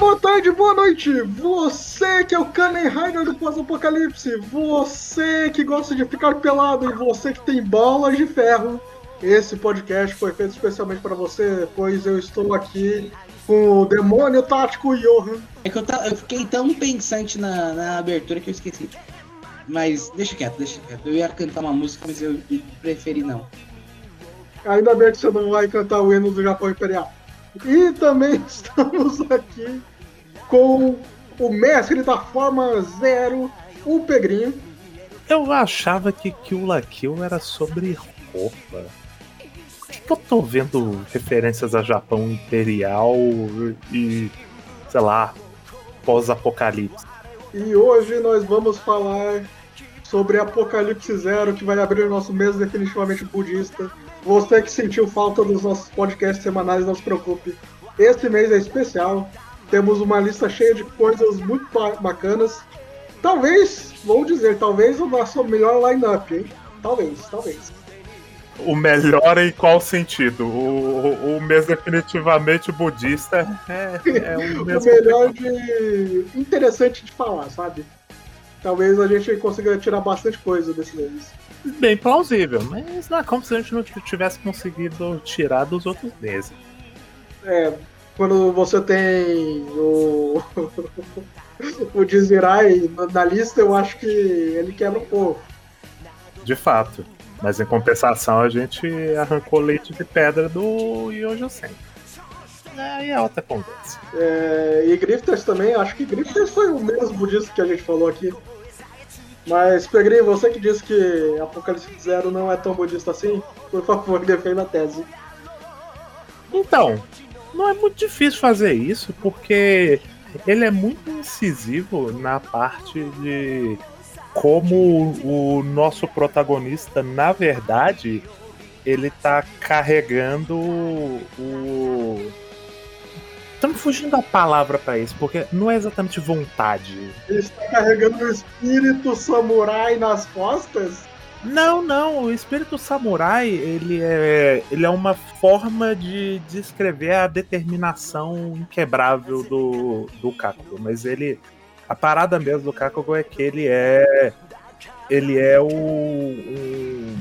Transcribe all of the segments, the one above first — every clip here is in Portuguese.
boa tarde, boa noite! Você que é o Kamen Rider do pós-apocalipse, você que gosta de ficar pelado e você que tem bolas de ferro, esse podcast foi feito especialmente para você, pois eu estou aqui com o demônio tático Johan. É que eu, ta- eu fiquei tão pensante na, na abertura que eu esqueci. Mas deixa quieto, deixa quieto. Eu ia cantar uma música, mas eu preferi não. Ainda bem que você não vai cantar o hino do Japão Imperial. E também estamos aqui com o mestre da forma zero, o Pegrinho. Eu achava que Kill la Kill era sobre roupa. Por que, que eu tô vendo referências a Japão Imperial e, sei lá, pós-apocalipse? E hoje nós vamos falar sobre Apocalipse Zero, que vai abrir o nosso mês definitivamente budista. Você que sentiu falta dos nossos podcasts semanais, não se preocupe. Esse mês é especial. Temos uma lista cheia de coisas muito ba- bacanas. Talvez, vou dizer, talvez o nosso melhor line-up, hein? Talvez, talvez. O melhor em qual sentido? O, o mês definitivamente budista é, é um O melhor de. interessante de falar, sabe? Talvez a gente consiga tirar bastante coisa desse mês. Bem plausível, mas não é como se a gente não tivesse conseguido tirar dos outros meses. É, quando você tem o. o Desvirai na lista, eu acho que ele quebra um pouco. De fato. Mas em compensação a gente arrancou leite de pedra do Yojo Sen. Aí é outra conversa. É, e Grifters também, acho que Grifters foi o mesmo disso que a gente falou aqui. Mas, Pegrinho, você que disse que Apocalipse Zero não é tão budista assim, por favor, defenda a tese. Então, não é muito difícil fazer isso, porque ele é muito incisivo na parte de como o nosso protagonista, na verdade, ele tá carregando o. Estamos fugindo da palavra pra isso, porque não é exatamente vontade. Ele está carregando o espírito samurai nas costas? Não, não, o espírito samurai, ele é, ele é uma forma de descrever a determinação inquebrável do, do Kakugo, mas ele a parada mesmo do Kakugo é que ele é ele é o um,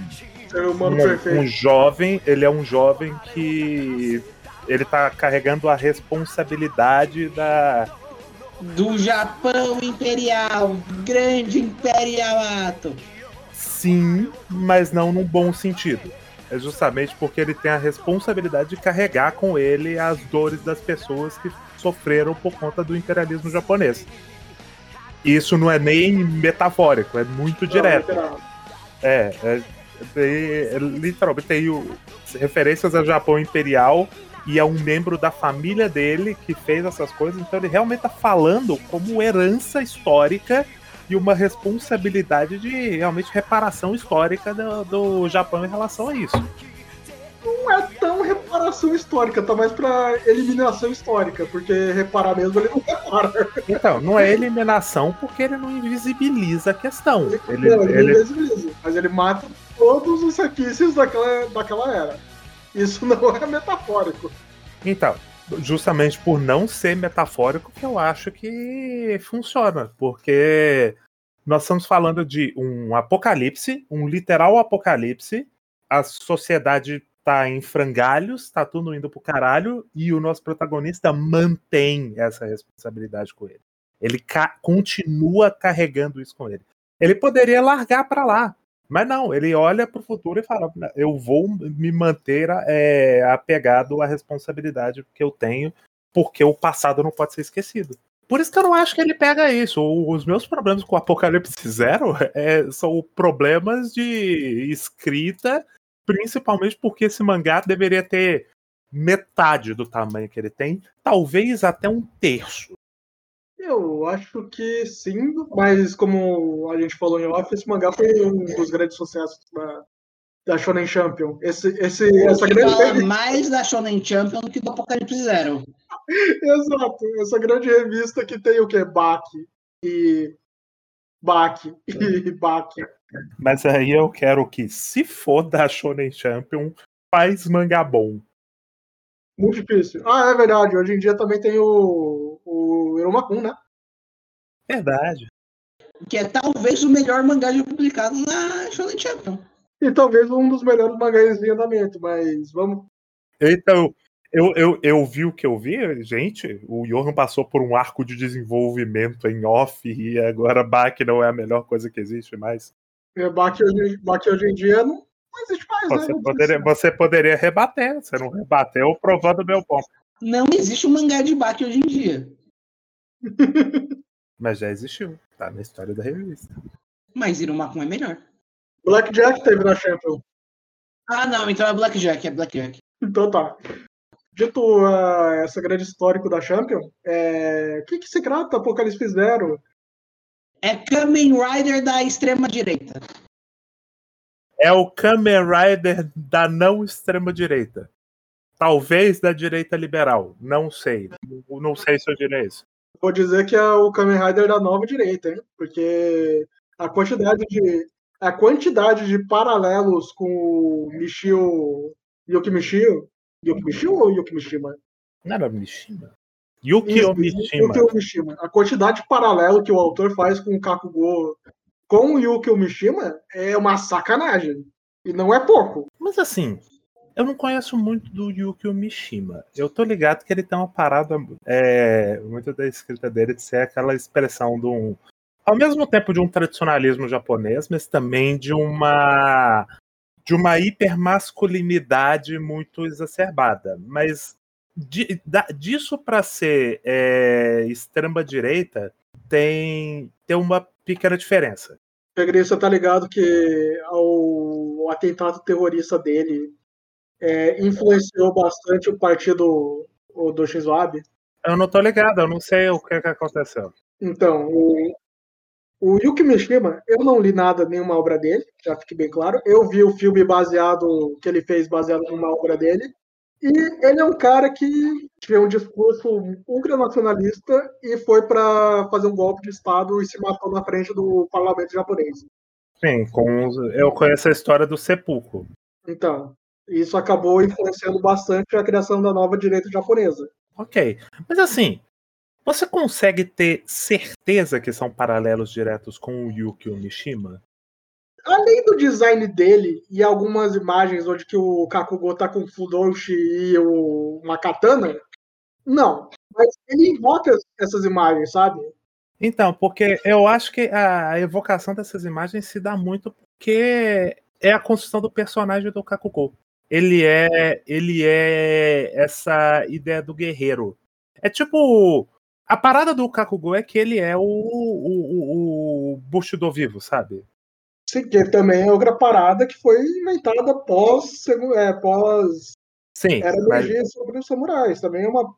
humano um, um jovem, ele é um jovem que ele tá carregando a responsabilidade da Do Japão Imperial, grande imperialato. Sim, mas não num bom sentido. É justamente porque ele tem a responsabilidade de carregar com ele as dores das pessoas que sofreram por conta do imperialismo japonês. Isso não é nem metafórico, é muito direto. Não, É, é, tem- é, literalmente tem o- referências ao Japão Imperial e a um membro da família dele que fez essas coisas, então ele realmente tá falando como herança histórica e uma responsabilidade de realmente reparação histórica do, do Japão em relação a isso. não é tão reparação histórica, tá mais pra eliminação histórica, porque reparar mesmo ele não repara. Então, não é eliminação porque ele não invisibiliza a questão. Ele, não, ele, ele- invisibiliza, mas ele mata todos os requisitos daquela, daquela era. Isso não é metafórico. Então, justamente por não ser metafórico que eu acho que funciona, porque nós estamos falando de um apocalipse, um literal apocalipse, a sociedade tá em frangalhos, tá tudo indo pro caralho, e o nosso protagonista mantém essa responsabilidade com ele. Ele ca- continua carregando isso com ele. Ele poderia largar pra lá, mas não, ele olha pro futuro e fala: eu vou me manter é, apegado à responsabilidade que eu tenho, porque o passado não pode ser esquecido. Por isso que eu não acho que ele pega isso. O- Os meus problemas com o Apocalipse Zero é, são problemas de escrita, principalmente porque esse mangá deveria ter metade do tamanho que ele tem, talvez até um terço. Eu acho que sim, mas como a gente falou em off, esse mangá foi um dos grandes sucessos da, da Shonen Champion. Esse, esse, essa Ele grande fala mais da Shonen Champion do que do Apocalipse Zero. Exato, essa grande revista que tem o que? Baki e. Baki e Baki. Mas aí eu quero que, se for da Shonen Champion, faz mangá bom. Muito difícil. Ah, é verdade. Hoje em dia também tem o, o Iromakun, né? Verdade. Que é talvez o melhor mangá já publicado na Shonen Champion. E talvez um dos melhores mangás em andamento, mas vamos. Então, eu, eu, eu vi o que eu vi, gente. O Johan passou por um arco de desenvolvimento em off e agora Bach não é a melhor coisa que existe mais. É, Bach hoje, Bach hoje em dia não, não existe mais, Você né? poderia, você poderia rebater, você não rebateu provando meu ponto. Não existe um mangá de Baki hoje em dia. Mas já existiu, tá na história da revista. Mas Irumakun é melhor. Blackjack teve na Champion. Ah, não, então é Blackjack, é Blackjack. Então tá. Dito ah, essa grande histórico da Champion, é... o que, que se trata Apocalipse Zero? É Kamen Rider da extrema direita. É o Kamen Rider da não extrema-direita. Talvez da direita liberal. Não sei. Não sei se eu diria isso. Vou dizer que é o Kamen Rider da nova direita, hein? Porque a quantidade de a quantidade de paralelos com o Michio Yuki Michio Yuki Michio ou Yuki Mishima? Não era Mishima? Yukio Mishima. Yukio Mishima. A quantidade de paralelo que o autor faz com o Kakugo com o Yukio Mishima é uma sacanagem. E não é pouco. Mas assim, eu não conheço muito do Yukio Mishima. Eu tô ligado que ele tem uma parada. É, muito da escrita dele de ser aquela expressão de um. Ao mesmo tempo de um tradicionalismo japonês, mas também de uma. de uma hipermasculinidade muito exacerbada. Mas di- da- disso para ser é, extrema-direita tem, tem uma pequena diferença. Pegri, você tá ligado que ao, atentado terrorista dele é, influenciou bastante o partido o, do Abe? Eu não tô ligado, eu não sei o que, que aconteceu. Então, o, o Yuki Mishima, eu não li nada, nenhuma obra dele, já fique bem claro. Eu vi o filme baseado, que ele fez baseado numa obra dele. E ele é um cara que tinha um discurso ultranacionalista e foi para fazer um golpe de Estado e se matou na frente do parlamento japonês. Sim, com eu conheço a história do sepulcro. Então, isso acabou influenciando bastante a criação da nova direita japonesa. Ok. Mas assim, você consegue ter certeza que são paralelos diretos com o Yukio Mishima? Além do design dele e algumas imagens onde que o Kakugo tá com o Fudoshi e o, uma katana, não. Mas ele invoca essas imagens, sabe? Então, porque eu acho que a evocação dessas imagens se dá muito porque é a construção do personagem do Kakugo. Ele é, ele é essa ideia do guerreiro. É tipo a parada do Kakugo é que ele é o, o, o, o Bushido vivo, sabe? Sim, que também é outra parada que foi inventada pós, é, pós Sim, Era mas- sobre os samurais. Também é uma.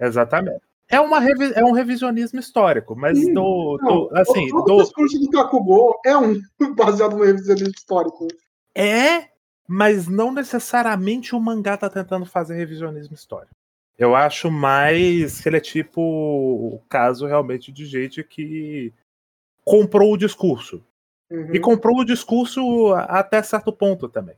exatamente. É, uma revi- é um revisionismo histórico, mas Sim, do, Não, do- assim, o do, discurso do Kakugo é um baseado no revisionismo histórico. É, mas não necessariamente o mangá tá tentando fazer revisionismo histórico. Eu acho mais que ele é tipo o caso realmente de gente que comprou o discurso. Uhum. E comprou o discurso até certo ponto também.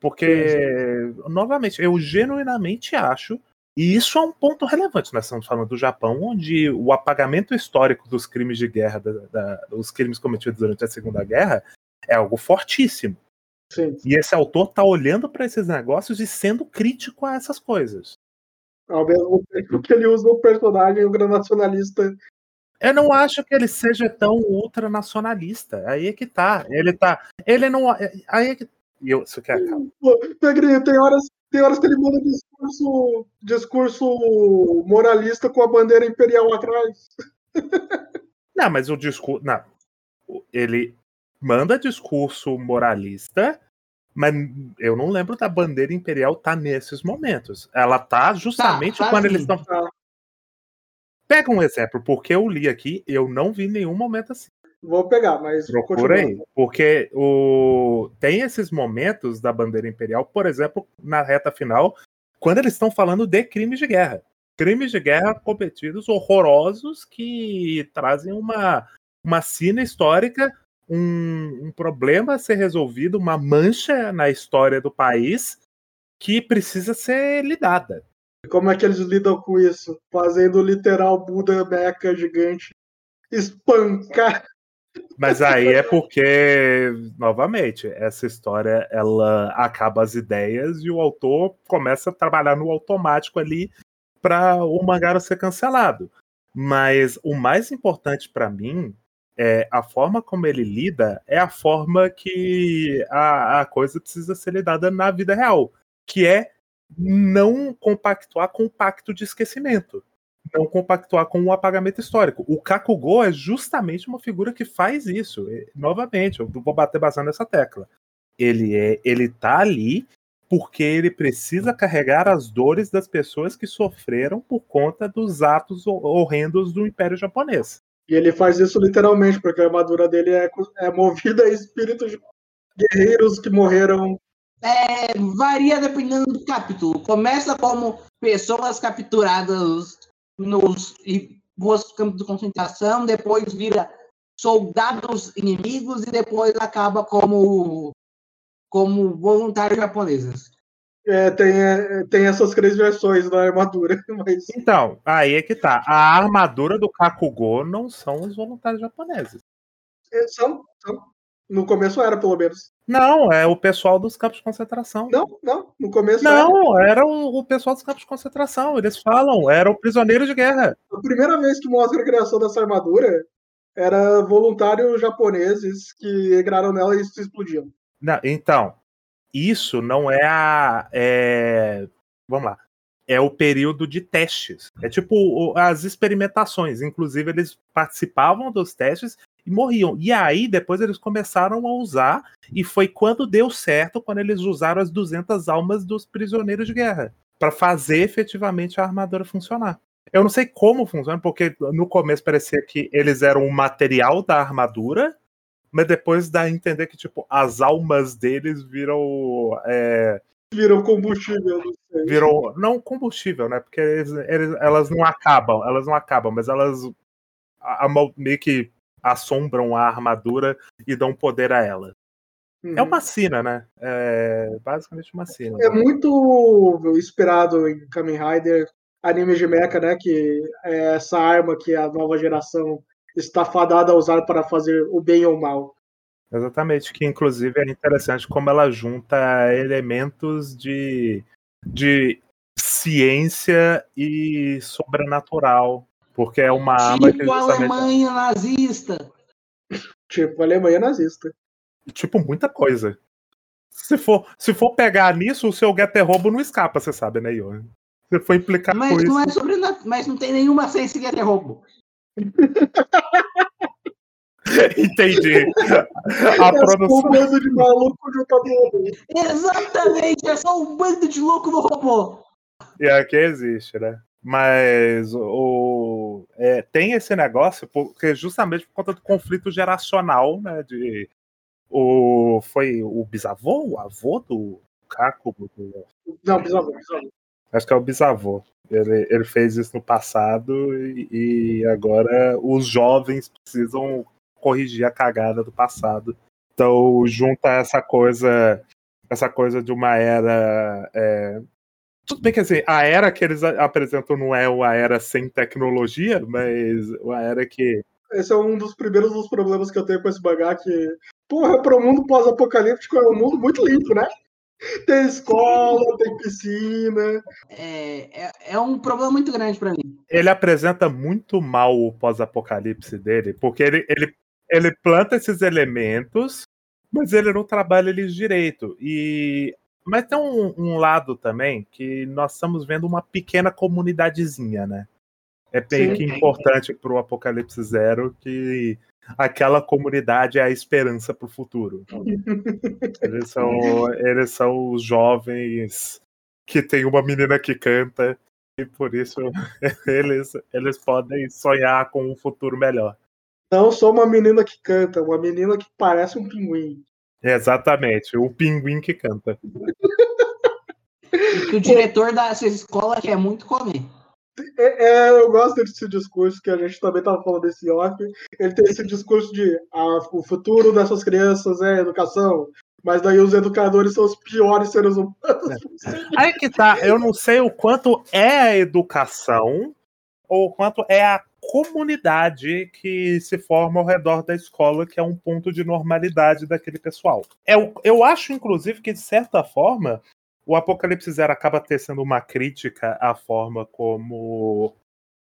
Porque, novamente, eu genuinamente acho, e isso é um ponto relevante, nós estamos falando do Japão, onde o apagamento histórico dos crimes de guerra, da, da- dos crimes cometidos durante a Segunda Guerra, é algo fortíssimo. Sim. E esse autor tá olhando para esses negócios e sendo crítico a essas coisas. Ao mesmo tempo que ele usa o personagem, o gran nacionalista. Eu não acho que ele seja tão ultranacionalista. Aí é que tá. Ele tá. Ele não. Aí é que. eu- Isso que é. Pegrinho, tem horas, tem horas que ele manda discurso, discurso moralista com a bandeira imperial atrás. Não, mas o discurso. Não. Ele manda discurso moralista, mas eu não lembro da bandeira imperial tá nesses momentos. Ela tá justamente tá quando sim. eles estão. Tá. Pega um exemplo, porque eu li aqui, eu não vi nenhum momento assim. Vou pegar, mas. Procura aí. Porque o... tem esses momentos da bandeira imperial, por exemplo, na reta final, quando eles estão falando de crimes de guerra. Crimes de guerra cometidos horrorosos que trazem uma, uma cena histórica, um, um problema a ser resolvido, uma mancha na história do país que precisa ser lidada. Como é que eles lidam com isso? Fazendo o literal Buda Mecha gigante espancar. Mas aí é porque, novamente, essa história ela acaba as ideias e o autor começa a trabalhar no automático ali para o mangá ser cancelado. Mas o mais importante para mim é a forma como ele lida é a forma que a, a coisa precisa ser lidada na vida real, que é não compactuar com o pacto de esquecimento não compactuar com o apagamento histórico. O Kakugo é justamente uma figura que faz isso. E, novamente, eu vou bater bastante nessa tecla. Ele é, ele tá ali porque ele precisa carregar as dores das pessoas que sofreram por conta dos atos horrendos do Império Japonês. E ele faz isso literalmente, porque a armadura dele é, é movida a espíritos de guerreiros que morreram. É, varia dependendo do capítulo. Começa como pessoas capturadas nos campos de concentração, depois vira soldados inimigos e depois acaba como como voluntários japoneses. É, tem, é, tem essas três versões da armadura. Mas... Então, aí é que tá. A armadura do Kakugo não são os voluntários japoneses. É, são, são. No começo era, pelo menos. Não, é o pessoal dos campos de concentração. Não, não, no começo Não, era, era o, o, pessoal dos campos de concentração. Eles falam, era o prisioneiro de guerra. A primeira vez que mostra a criação dessa armadura era voluntários japoneses que entraram nela e se explodiam. Não, então, isso não é a. É... Vamos lá. É o período de testes. É tipo as experimentações. Inclusive, eles participavam dos testes e morriam. E aí, depois eles começaram a usar, e foi quando deu certo, quando eles usaram as 200 almas dos prisioneiros de guerra, para fazer efetivamente a armadura funcionar. Eu não sei como funciona, porque no começo parecia que eles eram o material da armadura, mas depois dá a entender que, tipo, as almas deles viram. É... Viram combustível, não sei. Viram. Não combustível, né? Porque eles, eles, elas não acabam, elas não acabam, mas elas a, a, meio que assombram a armadura e dão poder a ela. Uhum. É uma sina, né? É basicamente uma sina. É muito inspirado em Kamen Rider, anime de mecha, né? Que é essa arma que a nova geração está fadada a usar para fazer o bem ou o mal. Exatamente, que inclusive é interessante como ela junta elementos de, de ciência e sobrenatural porque é uma tipo arma que. Tipo a Alemanha nazista. Tipo a Alemanha nazista. Tipo, muita coisa. Se for, se for pegar nisso, o seu Getter Robo não escapa, você sabe, né, Ion? Você foi implicar mas com não isso. É sobre, mas não tem nenhuma ciência Getter Robo. Entendi. A é produção... um bando de maluco Exatamente, é só um bando de louco no robô. E aqui existe, né? Mas o, é, tem esse negócio, porque justamente por conta do conflito geracional, né? De, o, foi o bisavô, o avô do Caco? Do... Não, bisavô, bisavô. Acho que é o bisavô. Ele, ele fez isso no passado e, e agora os jovens precisam corrigir a cagada do passado. Então junta essa coisa essa coisa de uma era é, tudo bem que assim, a era que eles apresentam não é uma era sem tecnologia, mas uma era que. Esse é um dos primeiros dos problemas que eu tenho com esse mangá, que, porra, para o mundo pós-apocalíptico é um mundo muito limpo, né? Tem escola, tem piscina. É, é, é um problema muito grande para mim. Ele apresenta muito mal o pós-apocalipse dele, porque ele, ele, ele planta esses elementos, mas ele não trabalha eles direito. E mas tem um, um, lado também que nós estamos vendo uma pequena comunidadezinha, né? É bem que importante para o Apocalipse Zero que aquela comunidade é a esperança para o futuro. eles, são, eles são os jovens que tem uma menina que canta e por isso eles, eles podem sonhar com um futuro melhor. Não sou uma menina que canta, uma menina que parece um pinguim. Exatamente, o pinguim que canta. o diretor dessa escola quer muito comer. É, é, eu gosto desse discurso que a gente também estava falando desse off. Ele tem esse discurso de ah, o futuro dessas crianças é educação, Mas daí os educadores são os piores seres humanos. Aí que tá, eu não sei o quanto é a educação ou o quanto é a comunidade que se forma ao redor da escola, que é um ponto de normalidade daquele pessoal. Eu, eu acho, inclusive, que, de certa forma, o Apocalipse Zero acaba tecendo uma crítica à forma como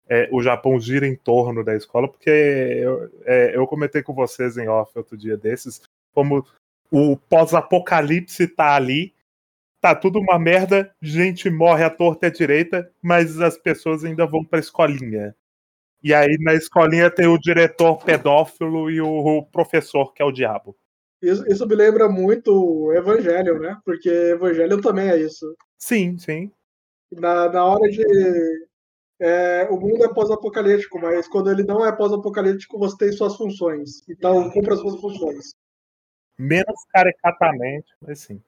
é, o Japão gira em torno da escola, porque eu, é, eu comentei com vocês em off outro dia desses, como o pós-apocalipse tá ali, tá tudo uma merda, gente morre à torta e à direita, mas as pessoas ainda vão pra escolinha. E aí na escolinha tem o diretor pedófilo e o professor, que é o diabo. Isso, isso me lembra muito o Evangelho, né? Porque Evangelho também é isso. Sim, sim. Na, na hora de. É, o mundo é pós-apocalíptico, mas quando ele não é pós-apocalíptico, você tem suas funções. Então, cumpra as suas funções. Menos caricatamente, mas sim.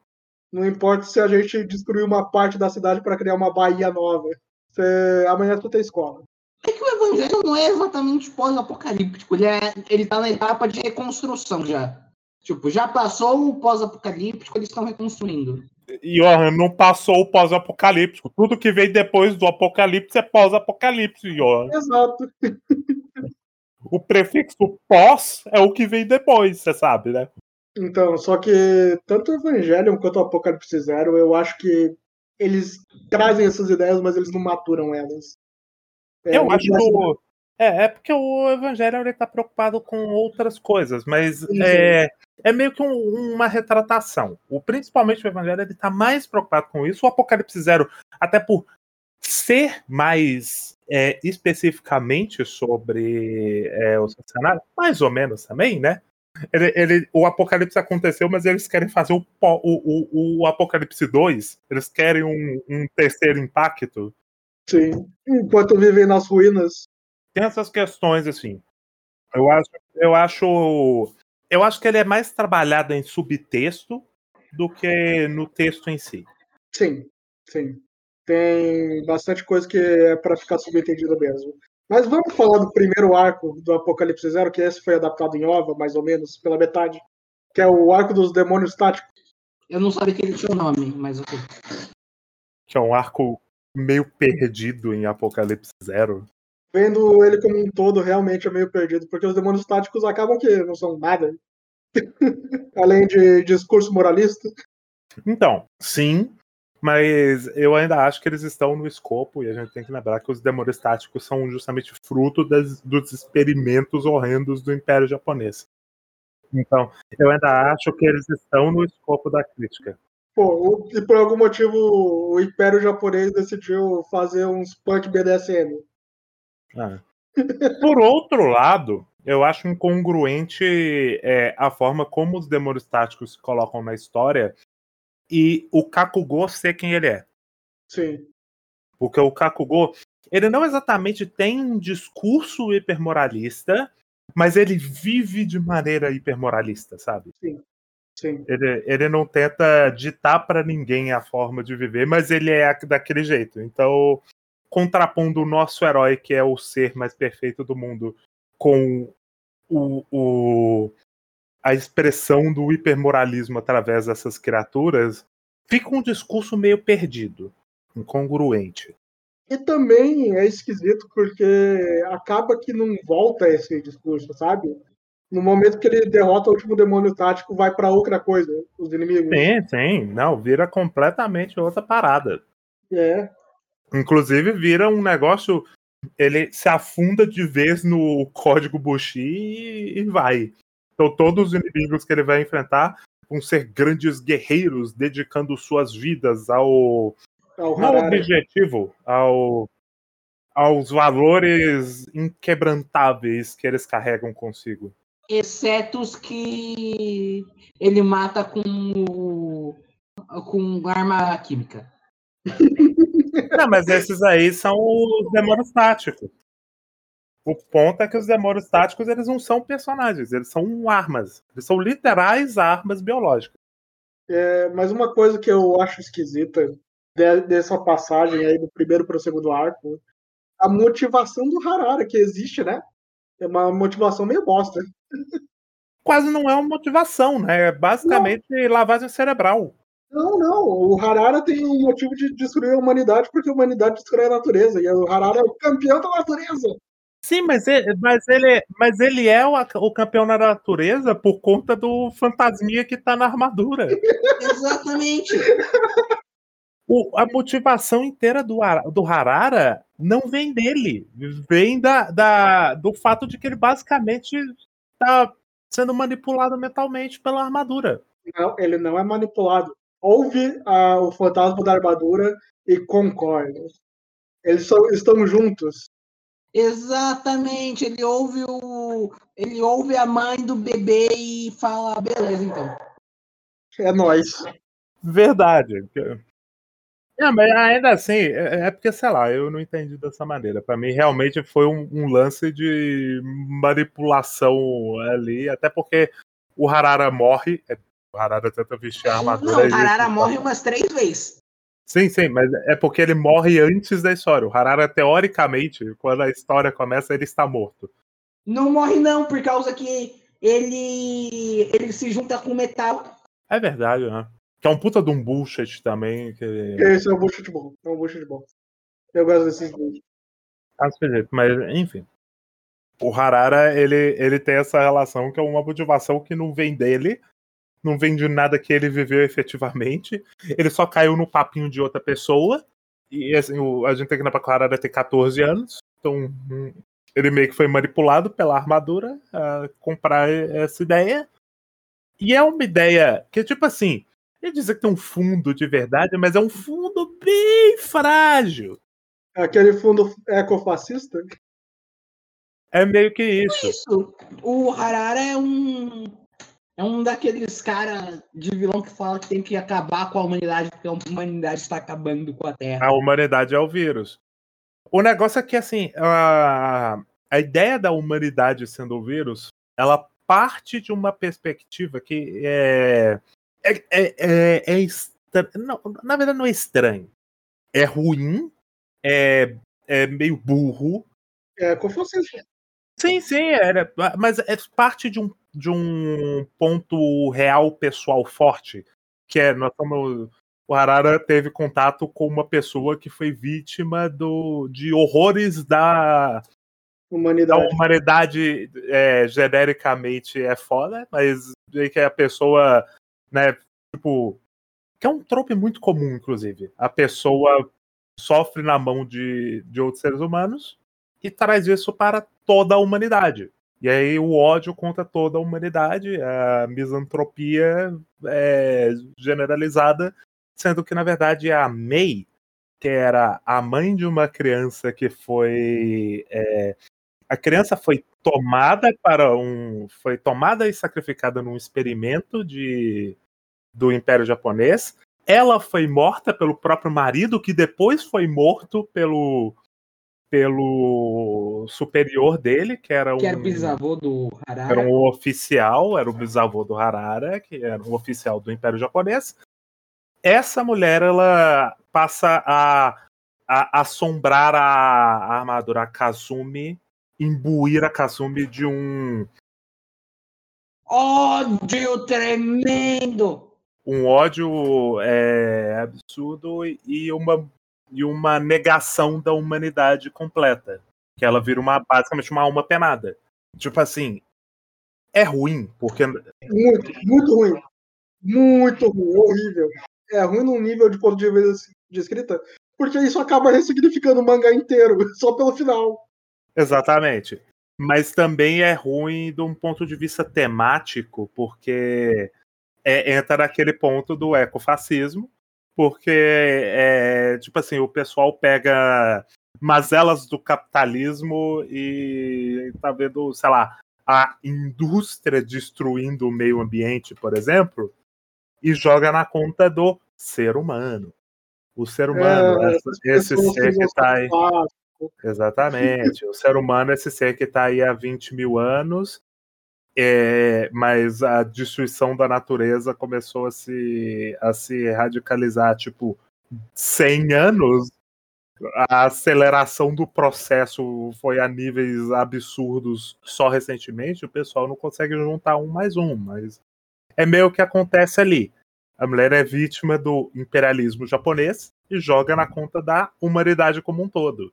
Não importa se a gente destruir uma parte da cidade para criar uma Bahia nova. Você, amanhã você tem escola. É que o Evangelho não é exatamente pós-apocalíptico, ele, é, ele tá na etapa de reconstrução já. Tipo, já passou o pós-apocalíptico, eles estão reconstruindo. E ó, não passou o pós-apocalíptico. Tudo que vem depois do apocalipse é pós-apocalipse, ó. Exato. O prefixo pós é o que vem depois, você sabe, né? Então, só que tanto o Evangelion quanto o Apocalipse Zero, eu acho que eles trazem essas ideias, mas eles não maturam elas. É, eu acho que o... É, é porque o Evangelho ele tá preocupado com outras coisas, mas é, é meio que um, uma retratação. O, principalmente o Evangelho ele tá mais preocupado com isso. O Apocalipse Zero, até por ser mais é, especificamente sobre é, o cenário, mais ou menos também, né? Ele, ele, o Apocalipse aconteceu, mas eles querem fazer o, o, o, o Apocalipse 2. Eles querem um, um terceiro impacto. Sim. Enquanto vivem nas ruínas. Tem essas questões, assim. Eu acho, eu acho. Eu acho que ele é mais trabalhado em subtexto do que no texto em si. Sim, sim. Tem bastante coisa que é para ficar subentendida mesmo. Mas vamos falar do primeiro arco do Apocalipse Zero, que esse foi adaptado em OVA, mais ou menos, pela metade, que é o arco dos demônios táticos. Eu não sabia que ele tinha um nome, mas ok. Que é um arco meio perdido em Apocalipse Zero. Vendo ele como um todo, realmente é meio perdido, porque os demônios táticos acabam que não são nada. Além de discurso moralista. Então, sim, mas eu ainda acho que eles estão no escopo, e a gente tem que lembrar que os demônios táticos são justamente fruto das, dos experimentos horrendos do Império Japonês. Então, eu ainda acho que eles estão no escopo da crítica. Pô, e por algum motivo o Império Japonês decidiu fazer uns punk BDSM. Ah. Por outro lado, eu acho incongruente é, a forma como os demônios táticos se colocam na história e o Kakugo ser quem ele é. Sim. Porque o Kakugo, ele não exatamente tem um discurso hipermoralista, mas ele vive de maneira hipermoralista, sabe? Sim. Sim. Ele, ele não tenta ditar para ninguém a forma de viver, mas ele é daquele jeito. Então, contrapondo o nosso herói, que é o ser mais perfeito do mundo, com o, o a expressão do hipermoralismo através dessas criaturas, fica um discurso meio perdido, incongruente. E também é esquisito porque acaba que não volta esse discurso, sabe? No momento que ele derrota o último demônio tático, vai para outra coisa, os inimigos. Sim, sim. Não, vira completamente outra parada. É. Inclusive, vira um negócio. Ele se afunda de vez no código Bushi e, e vai. Então, todos os inimigos que ele vai enfrentar vão ser grandes guerreiros, dedicando suas vidas ao, ao não objetivo, ao, aos valores inquebrantáveis que eles carregam consigo. Exceto os que ele mata com, com arma química. Não, mas esses aí são os demônios táticos. O ponto é que os demônios táticos eles não são personagens, eles são armas. Eles são literais armas biológicas. É, mas uma coisa que eu acho esquisita de, dessa passagem aí do primeiro para o segundo arco, a motivação do Harara que existe, né? É uma motivação meio bosta. quase não é uma motivação, né? É basicamente não. lavagem cerebral. Não, não. O Harara tem um motivo de destruir a humanidade porque a humanidade destrói a natureza. E o Harara é o campeão da natureza. Sim, mas ele, mas ele, mas ele é o, o campeão da natureza por conta do fantasminha que tá na armadura. Exatamente. O, a motivação inteira do, do Harara não vem dele. Vem da, da, do fato de que ele basicamente tá sendo manipulado mentalmente pela armadura. Não, ele não é manipulado. Ouve a, o fantasma da armadura e concorda. Eles são, estão juntos. Exatamente, ele ouve o. Ele ouve a mãe do bebê e fala, beleza, então. É nós. Verdade. É, mas ainda assim, é, é porque, sei lá, eu não entendi dessa maneira. Para mim, realmente foi um, um, lance de manipulação ali, até porque o Harara morre. É, o Harara tenta vestir a armadura. Não, o Harara morre umas três vezes. Sim, sim, mas é porque ele morre antes da história. O Harara, teoricamente, quando a história começa, ele está morto. Não morre, não, por causa que ele ele se junta com metal. É verdade, né? Que é um puta de um bullshit também. Que... Esse é um bullshit bom. É um bullshit bom. Eu gosto desses bullshit. Ah, mas, enfim. O Harara, ele, ele tem essa relação que é uma motivação que não vem dele, não vem de nada que ele viveu efetivamente. Ele só caiu no papinho de outra pessoa. E assim, o, a gente tem que o Harada tem 14 anos. Então, hum, ele meio que foi manipulado pela armadura a comprar essa ideia. E é uma ideia que, tipo assim, ele dizer que tem um fundo de verdade, mas é um fundo bem frágil. Aquele fundo ecofascista? É meio que isso. isso. O Harara é um é um daqueles caras de vilão que fala que tem que acabar com a humanidade, porque a humanidade está acabando com a Terra. A humanidade é o vírus. O negócio é que, assim, a, a ideia da humanidade sendo o vírus, ela parte de uma perspectiva que é. É, é, é, é estra... não, na verdade, não é estranho. É ruim, é, é meio burro. É confusíssimo. Sim, sim, era, mas é parte de um de um ponto real pessoal forte, que é nós estamos o Harara teve contato com uma pessoa que foi vítima do, de horrores da humanidade, da humanidade é, genericamente é foda, mas que a pessoa, né, tipo, que é um trope muito comum, inclusive. A pessoa sofre na mão de, de outros seres humanos e traz isso para toda a humanidade. E aí o ódio contra toda a humanidade, a misantropia é generalizada, sendo que na verdade a May, que era a mãe de uma criança que foi é, a criança foi tomada para um foi tomada e sacrificada num experimento de do Império Japonês. Ela foi morta pelo próprio marido, que depois foi morto pelo pelo superior dele, que era um. Que era o bisavô do Harara. Era um oficial, era o bisavô do Harara, que era um oficial do Império Japonês. Essa mulher, ela passa a, a assombrar a, a armadura a Kazumi, imbuir a Kazumi de um. Ódio tremendo! Um ódio é, absurdo e uma e uma negação da humanidade completa. Que ela vira uma basicamente uma alma penada. Tipo assim, é ruim, porque. Muito, muito ruim. Muito ruim, horrível. É ruim num nível de ponto de vista de escrita, porque isso acaba ressignificando o mangá inteiro, só pelo final. Exatamente. Mas também é ruim de um ponto de vista temático, porque é, entra naquele ponto do ecofascismo, porque é, tipo assim, o pessoal pega mazelas do capitalismo e tá vendo, sei lá, a indústria destruindo o meio ambiente, por exemplo, e joga na conta do ser humano. O ser humano, é, esse, esse ser que está aí. Exatamente. O ser humano, esse ser que está aí há 20 mil anos, é, mas a destruição da natureza começou a se, a se radicalizar, tipo, 100 anos a aceleração do processo foi a níveis absurdos só recentemente, o pessoal não consegue juntar um mais um, mas é meio que acontece ali. A mulher é vítima do imperialismo japonês e joga na conta da humanidade como um todo.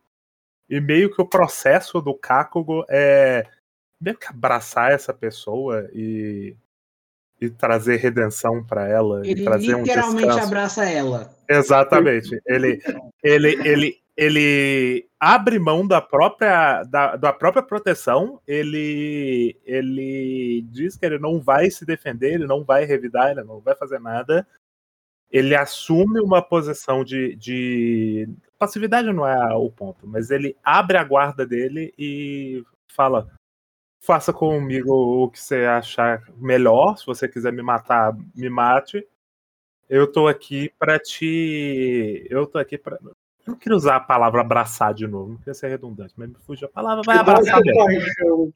E meio que o processo do Kakugo é meio que abraçar essa pessoa e, e trazer redenção para ela. Ele e trazer literalmente um descanso. abraça ela. Exatamente. Ele, ele, ele, ele abre mão da própria, da, da própria proteção. Ele, ele diz que ele não vai se defender, ele não vai revidar, ele não vai fazer nada. Ele assume uma posição de, de passividade não é o ponto, mas ele abre a guarda dele e fala: faça comigo o que você achar melhor. Se você quiser me matar, me mate. Eu tô aqui para te. Eu tô aqui para. Eu não queria usar a palavra abraçar de novo, não queria ser redundante, mas me fugiu a palavra, vai abraçar mesmo.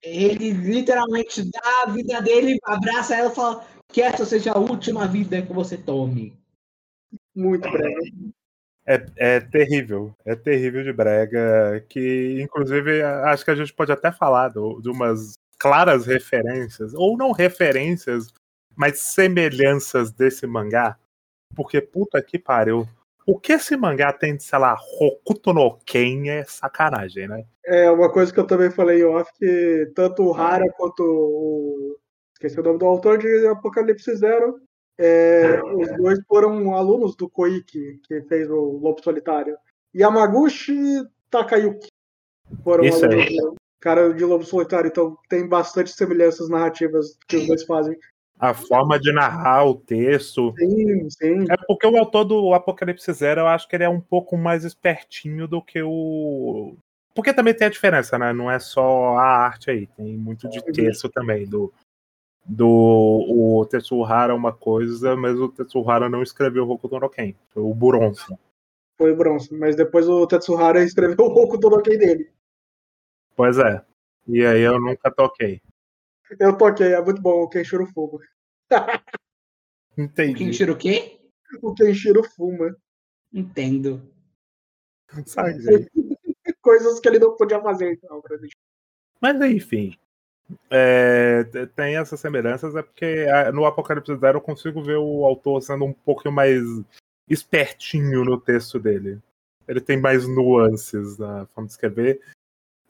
Ele literalmente dá a vida dele, abraça ela e fala que essa seja a última vida que você tome. Muito breve. É, é terrível, é terrível de brega, que inclusive acho que a gente pode até falar do, de umas claras referências, ou não referências, mas semelhanças desse mangá, porque puta que pariu. O que esse mangá tem de, sei lá, Hokuto no Ken é sacanagem, né? É uma coisa que eu também falei off, que tanto o Hara quanto o. Esqueci o nome do autor de Apocalipse Zero. É, os dois foram alunos do Koike, que fez o Lobo Solitário. Yamaguchi e Takayuki foram Isso alunos aí. do cara de Lobo Solitário, então tem bastante semelhanças narrativas que os dois fazem. A forma de narrar o texto. Sim, sim. É porque o autor do Apocalipse Zero, eu acho que ele é um pouco mais espertinho do que o. Porque também tem a diferença, né? Não é só a arte aí, tem muito de texto também. Do, do o Tetsuhara uma coisa, mas o Tetsuhara não escreveu Hokuto no Ken. Foi o Buronson. Foi o Bronson. Mas depois o Tetsuhara escreveu o Hokuto no Ken dele. Pois é. E aí eu nunca toquei. Eu toquei, é muito bom o Kenshiro Fuma. Entendi. Kenshiro o quê? O Kenshiro Fuma. Entendo. Sabe? Coisas que ele não podia fazer, então, pra gente. Mas enfim. É, t- tem essas semelhanças, é porque ah, no Apocalipse Zero eu consigo ver o autor sendo um pouquinho mais espertinho no texto dele. Ele tem mais nuances na forma de escrever.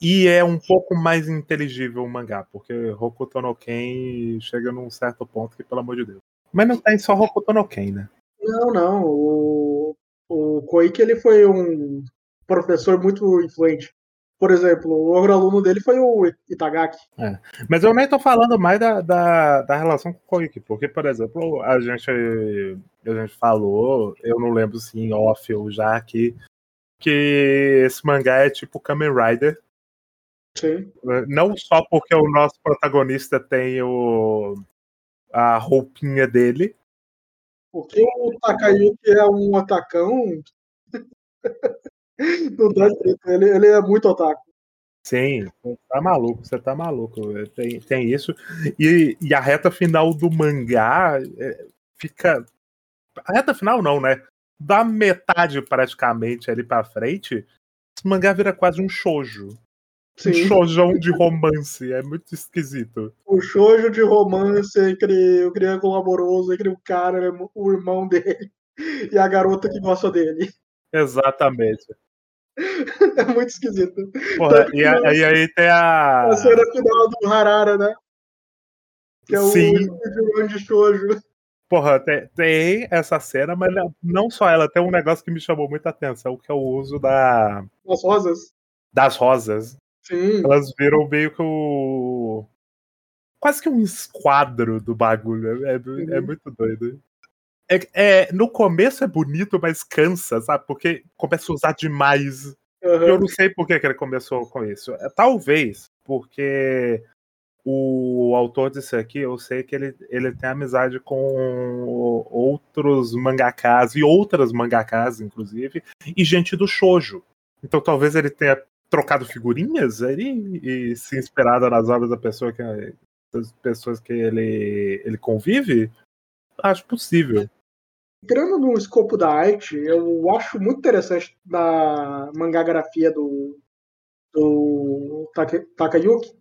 E é um pouco mais inteligível o mangá, porque Hokuto no Ken chega num certo ponto que, pelo amor de Deus. Mas não tem só Hokuto no Ken, né? Não, não. O, o Koike ele foi um professor muito influente. Por exemplo, o outro aluno dele foi o Itagaki. Mas eu nem tô falando mais da, da, da relação com o Koike, porque, por exemplo, a gente, a gente falou, eu não lembro se em off ou já aqui, que esse mangá é tipo Kamen Rider. Sim. Não só porque o nosso protagonista tem o, a roupinha dele, Porque o Takayuki é um atacão. não dá jeito. Ele, ele é muito otaku. Sim, você tá maluco, você tá maluco. Tem, tem isso. E, e a reta final do mangá é, fica. A reta final não, né? Da metade praticamente ali pra frente, esse mangá vira quase um shoujo. Um Sim. shoujão de romance. É muito esquisito. O shoujo de romance entre o triângulo amoroso, entre o cara, o irmão dele e a garota que gosta dele. Exatamente. É muito esquisito. Porra, e, a- e aí tem a. A cena final do Harara, né? Que é o Sim. vilão de shoujo. Porra, tem, tem essa cena, mas não- não só ela, tem um negócio que me chamou muita atenção, que é o uso da, As rosas. das rosas. Sim. Elas viram meio que o. Quase que um esquadro do bagulho. É, é- é muito doido. É, é- no começo é bonito, mas cansa, sabe? Porque começa a usar demais. Aham. Eu não sei por que, que ele começou com isso. É, talvez porque o autor disso aqui, eu sei que ele, ele tem amizade com outros mangakas e outras mangakas, inclusive, e gente do shoujo. Então talvez ele tenha trocado figurinhas aí e se inspirado nas obras da pessoa que das pessoas que ele, ele convive. Acho possível. Entrando no escopo da arte, eu acho muito interessante na mangagrafia do, do Take, Takayuki,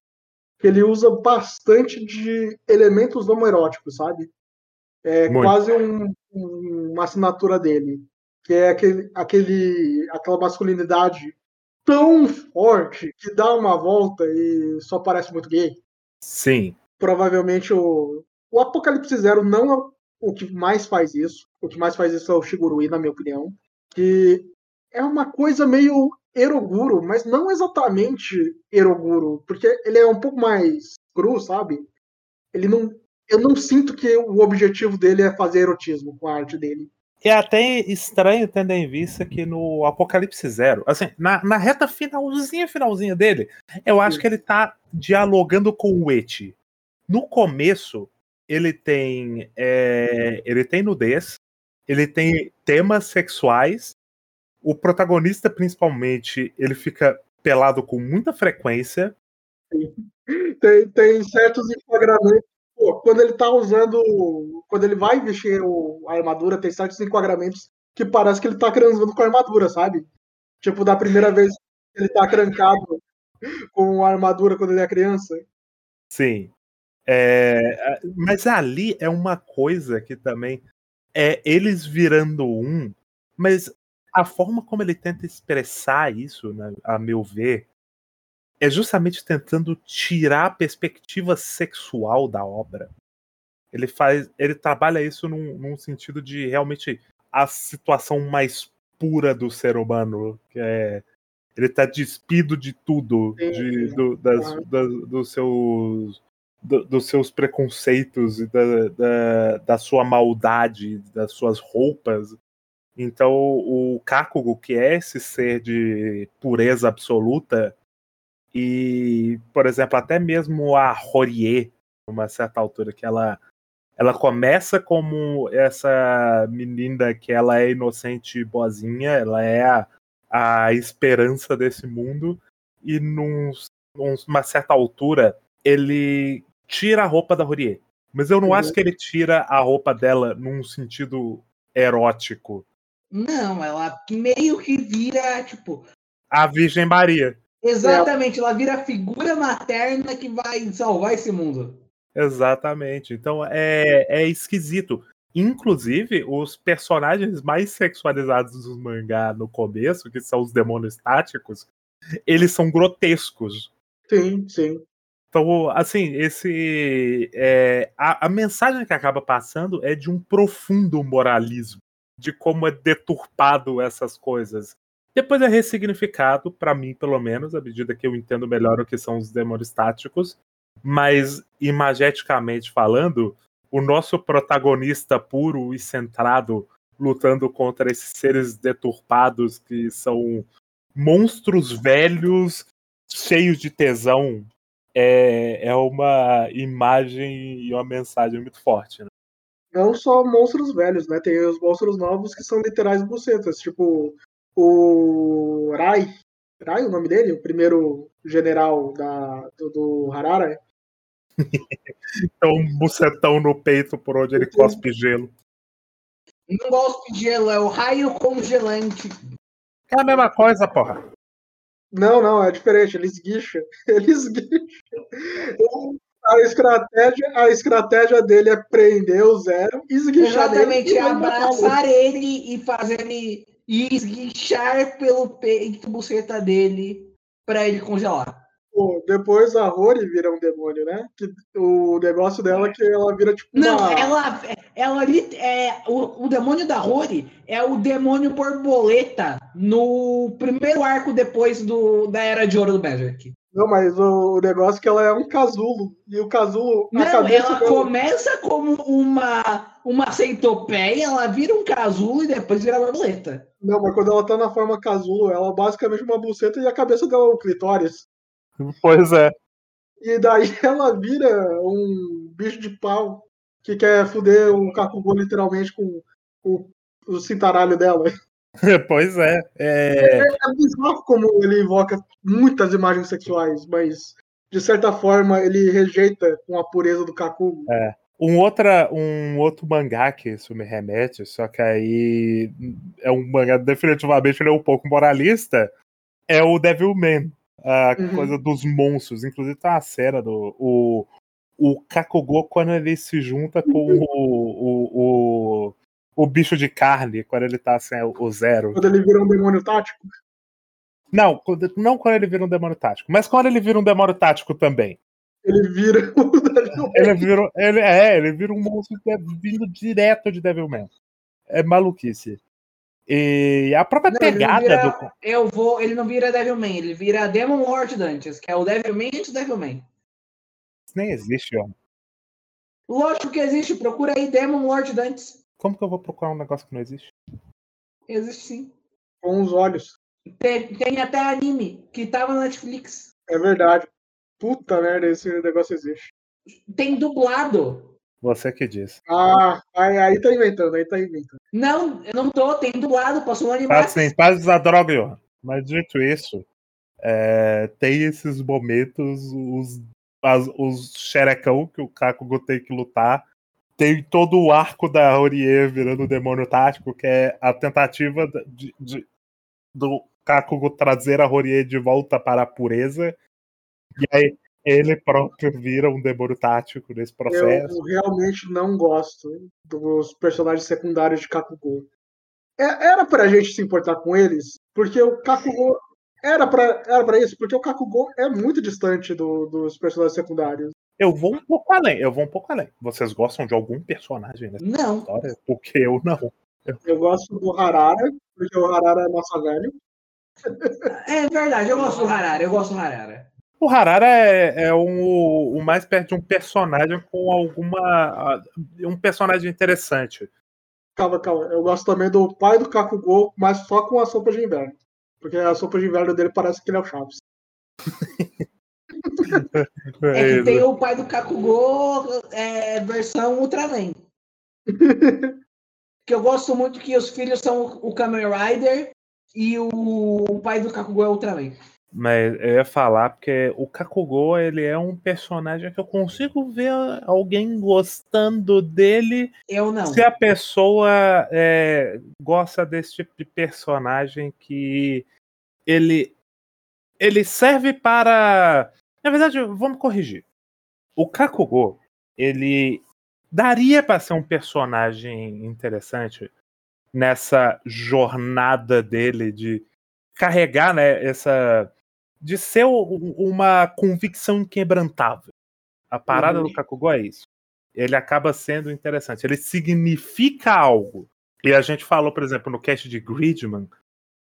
que ele usa bastante de elementos homoeróticos, sabe? É Muito. quase um- um- uma assinatura dele, que é aquele, aquele, aquela masculinidade tão forte que dá uma volta e só parece muito gay. Sim. Provavelmente o, o Apocalipse Zero não é o que mais faz isso. O que mais faz isso é o Shigurui, na minha opinião. Que é uma coisa meio Eroguro, mas não exatamente Eroguro, porque ele é um pouco mais cru, sabe? Ele não. Eu não sinto que o objetivo dele é fazer erotismo com a arte dele. É até estranho tendo em vista que no Apocalipse Zero, assim, na, na reta finalzinha, finalzinha dele, eu acho Sim. que ele tá dialogando com o Eti. No começo, ele tem. é, ele tem nudez, ele tem temas sexuais. O protagonista, principalmente, ele fica pelado com muita frequência. Tem, tem certos enquadramentos. Pô, quando ele tá usando. Quando ele vai vestir o- a armadura, tem certos enquadramentos que parece que ele tá transando com a armadura, sabe? Tipo, da primeira vez que ele tá trancado com a armadura quando ele é criança. Sim. É, a- mas ali é uma coisa que também é eles virando um, mas a forma como ele tenta expressar isso, né, a meu ver, é justamente tentando tirar a perspectiva sexual da obra. Ele faz, ele trabalha isso num, num sentido de realmente a situação mais pura do ser humano, que é ele tá despido de tudo, de, do- das- dos seus do- dos seus preconceitos e da, da, da sua maldade, das suas roupas. Então, o Kakugo, que é esse ser de pureza absoluta, e, por exemplo, até mesmo a Horie, numa certa altura, que ela, ela começa como essa menina que ela é inocente e boazinha, ela é a, a esperança desse mundo, e num, numa certa altura ele tira a roupa da Horie. Mas eu não Uhum. acho que ele tira a roupa dela num sentido erótico. Não, ela meio que vira, tipo, A Virgem Maria. exatamente, ela vira a figura materna que vai salvar esse mundo. Exatamente. Então é, é esquisito. Inclusive, os personagens mais sexualizados dos mangá no começo, que são os demônios táticos, eles são grotescos. Sim, sim. Então, assim, esse. é, a, a mensagem que acaba passando é de um profundo moralismo, de como é deturpado essas coisas. Depois é ressignificado, pra mim, pelo menos, à medida que eu entendo melhor o que são os demônios táticos. Mas, imageticamente falando, o nosso protagonista puro e centrado lutando contra esses seres deturpados que são monstros velhos, cheios de tesão, é, é uma imagem e uma mensagem muito forte. Né? Não só monstros velhos, né? Tem os monstros novos que são literais bucetas. Tipo, o Rai. Rai, o nome dele? O primeiro general da, do, do Harara. Então, um bucetão no peito por onde ele cospe gelo. Não gosto de gelo, é o raio congelante. É a mesma coisa, porra. Não, não, é diferente. Ele esguicha. Ele esguicha. A estratégia, a estratégia dele é prender o zero e esguichar Exatamente, ele. abraçar ele e fazer ele esguichar pelo peito buceta dele pra ele congelar. Pô, depois a Rory vira um demônio, né? Que, o negócio dela é que ela vira tipo Não, uma... ela, ela ali é o, o demônio da Rory é o demônio borboleta no primeiro arco depois do, da era de ouro do Berserk. Não, mas o, o negócio é que ela é um casulo. E o casulo, Não, ela dela... começa como uma uma centopeia, ela vira um casulo e depois vira borboleta. Não, mas quando ela tá na forma casulo, ela é basicamente uma buceta e a cabeça dela é um clitóris. Pois é. E daí ela vira um bicho de pau que quer fuder o Kakugou literalmente com o, o cintaralho dela. Pois é. é. É bizarro como ele invoca muitas imagens sexuais, mas de certa forma ele rejeita com a pureza do Kakugo. Um, outra, um outro mangá que isso me remete, só que aí é um mangá definitivamente ele é um pouco moralista, é o Devilman. A Uhum. coisa dos monstros. Inclusive tá uma cena do. O, o Kakugo quando ele se junta com o, o, o, o bicho de carne, quando ele tá assim, o zero. Quando ele vira um demônio tático. Não, quando- não quando ele vira um demônio tático, mas quando ele vira um demônio tático também. Ele vira. Ele vira, ele, é, ele vira um monstro que é vindo direto de Devilman. É maluquice. E a própria Não, pegada vira- do. Eu vou. Ele não vira Devilman, ele vira Demon Lord Dantes, que é o Devilman antes do Devilman. Isso nem existe, ó. Lógico que existe, procura aí Demon Lord Dantes. Como que eu vou procurar um negócio que não existe? Existe sim. Com os olhos. Tem, tem até anime que tava na Netflix. É verdade. Puta merda, esse negócio existe. Tem dublado. Você que diz. Ah, aí, aí tá inventando, aí tá inventando. Não, eu não tô, tem dublado, passou no anime. Tá assim, paz da droga, Johan. Mas dito isso, é, tem esses momentos, os, as- os xerecão que o Kakugo tem que lutar. Tem todo o arco da Horie virando o demônio tático, que é a tentativa de, de- do Kakugo trazer a Horie de volta para a pureza. E aí ele próprio vira um demônio tático nesse processo. Eu realmente não gosto dos personagens secundários de Kakugo. É- era pra gente se importar com eles, porque o Kakugo. Era pra, era pra isso, porque o Kakugo é muito distante do- dos personagens secundários. Eu vou um pouco além, eu vou um pouco além. Vocês gostam de algum personagem nessa Não. história? Porque eu não. Eu gosto do Harara, porque o Harara é nosso velho. É verdade, eu gosto do Harara, eu gosto do Harara. O Harara é, é um- o mais perto de um personagem com alguma. um personagem interessante. Calma, calma. Eu gosto também do pai do Kakugo, mas só com a sopa de inverno. Porque a sopa de inverno dele parece que ele é o Chaves. É que tem o pai do Kakugo é, versão Ultraman. que eu gosto muito que os filhos são o Kamen Rider e o, pai do Kakugo é o Ultraman. Mas eu ia falar porque o Kakugo ele é um personagem que eu consigo ver alguém gostando dele Eu não. se a pessoa é, gosta desse tipo de personagem que ele ele serve para na verdade vamos corrigir o Kakugo ele daria para ser um personagem interessante nessa jornada dele de carregar né essa de ser uma convicção inquebrantável a parada Uhum. do Kakugo é isso ele acaba sendo interessante. Ele significa algo. E a gente falou, por exemplo, no cast de Gridman,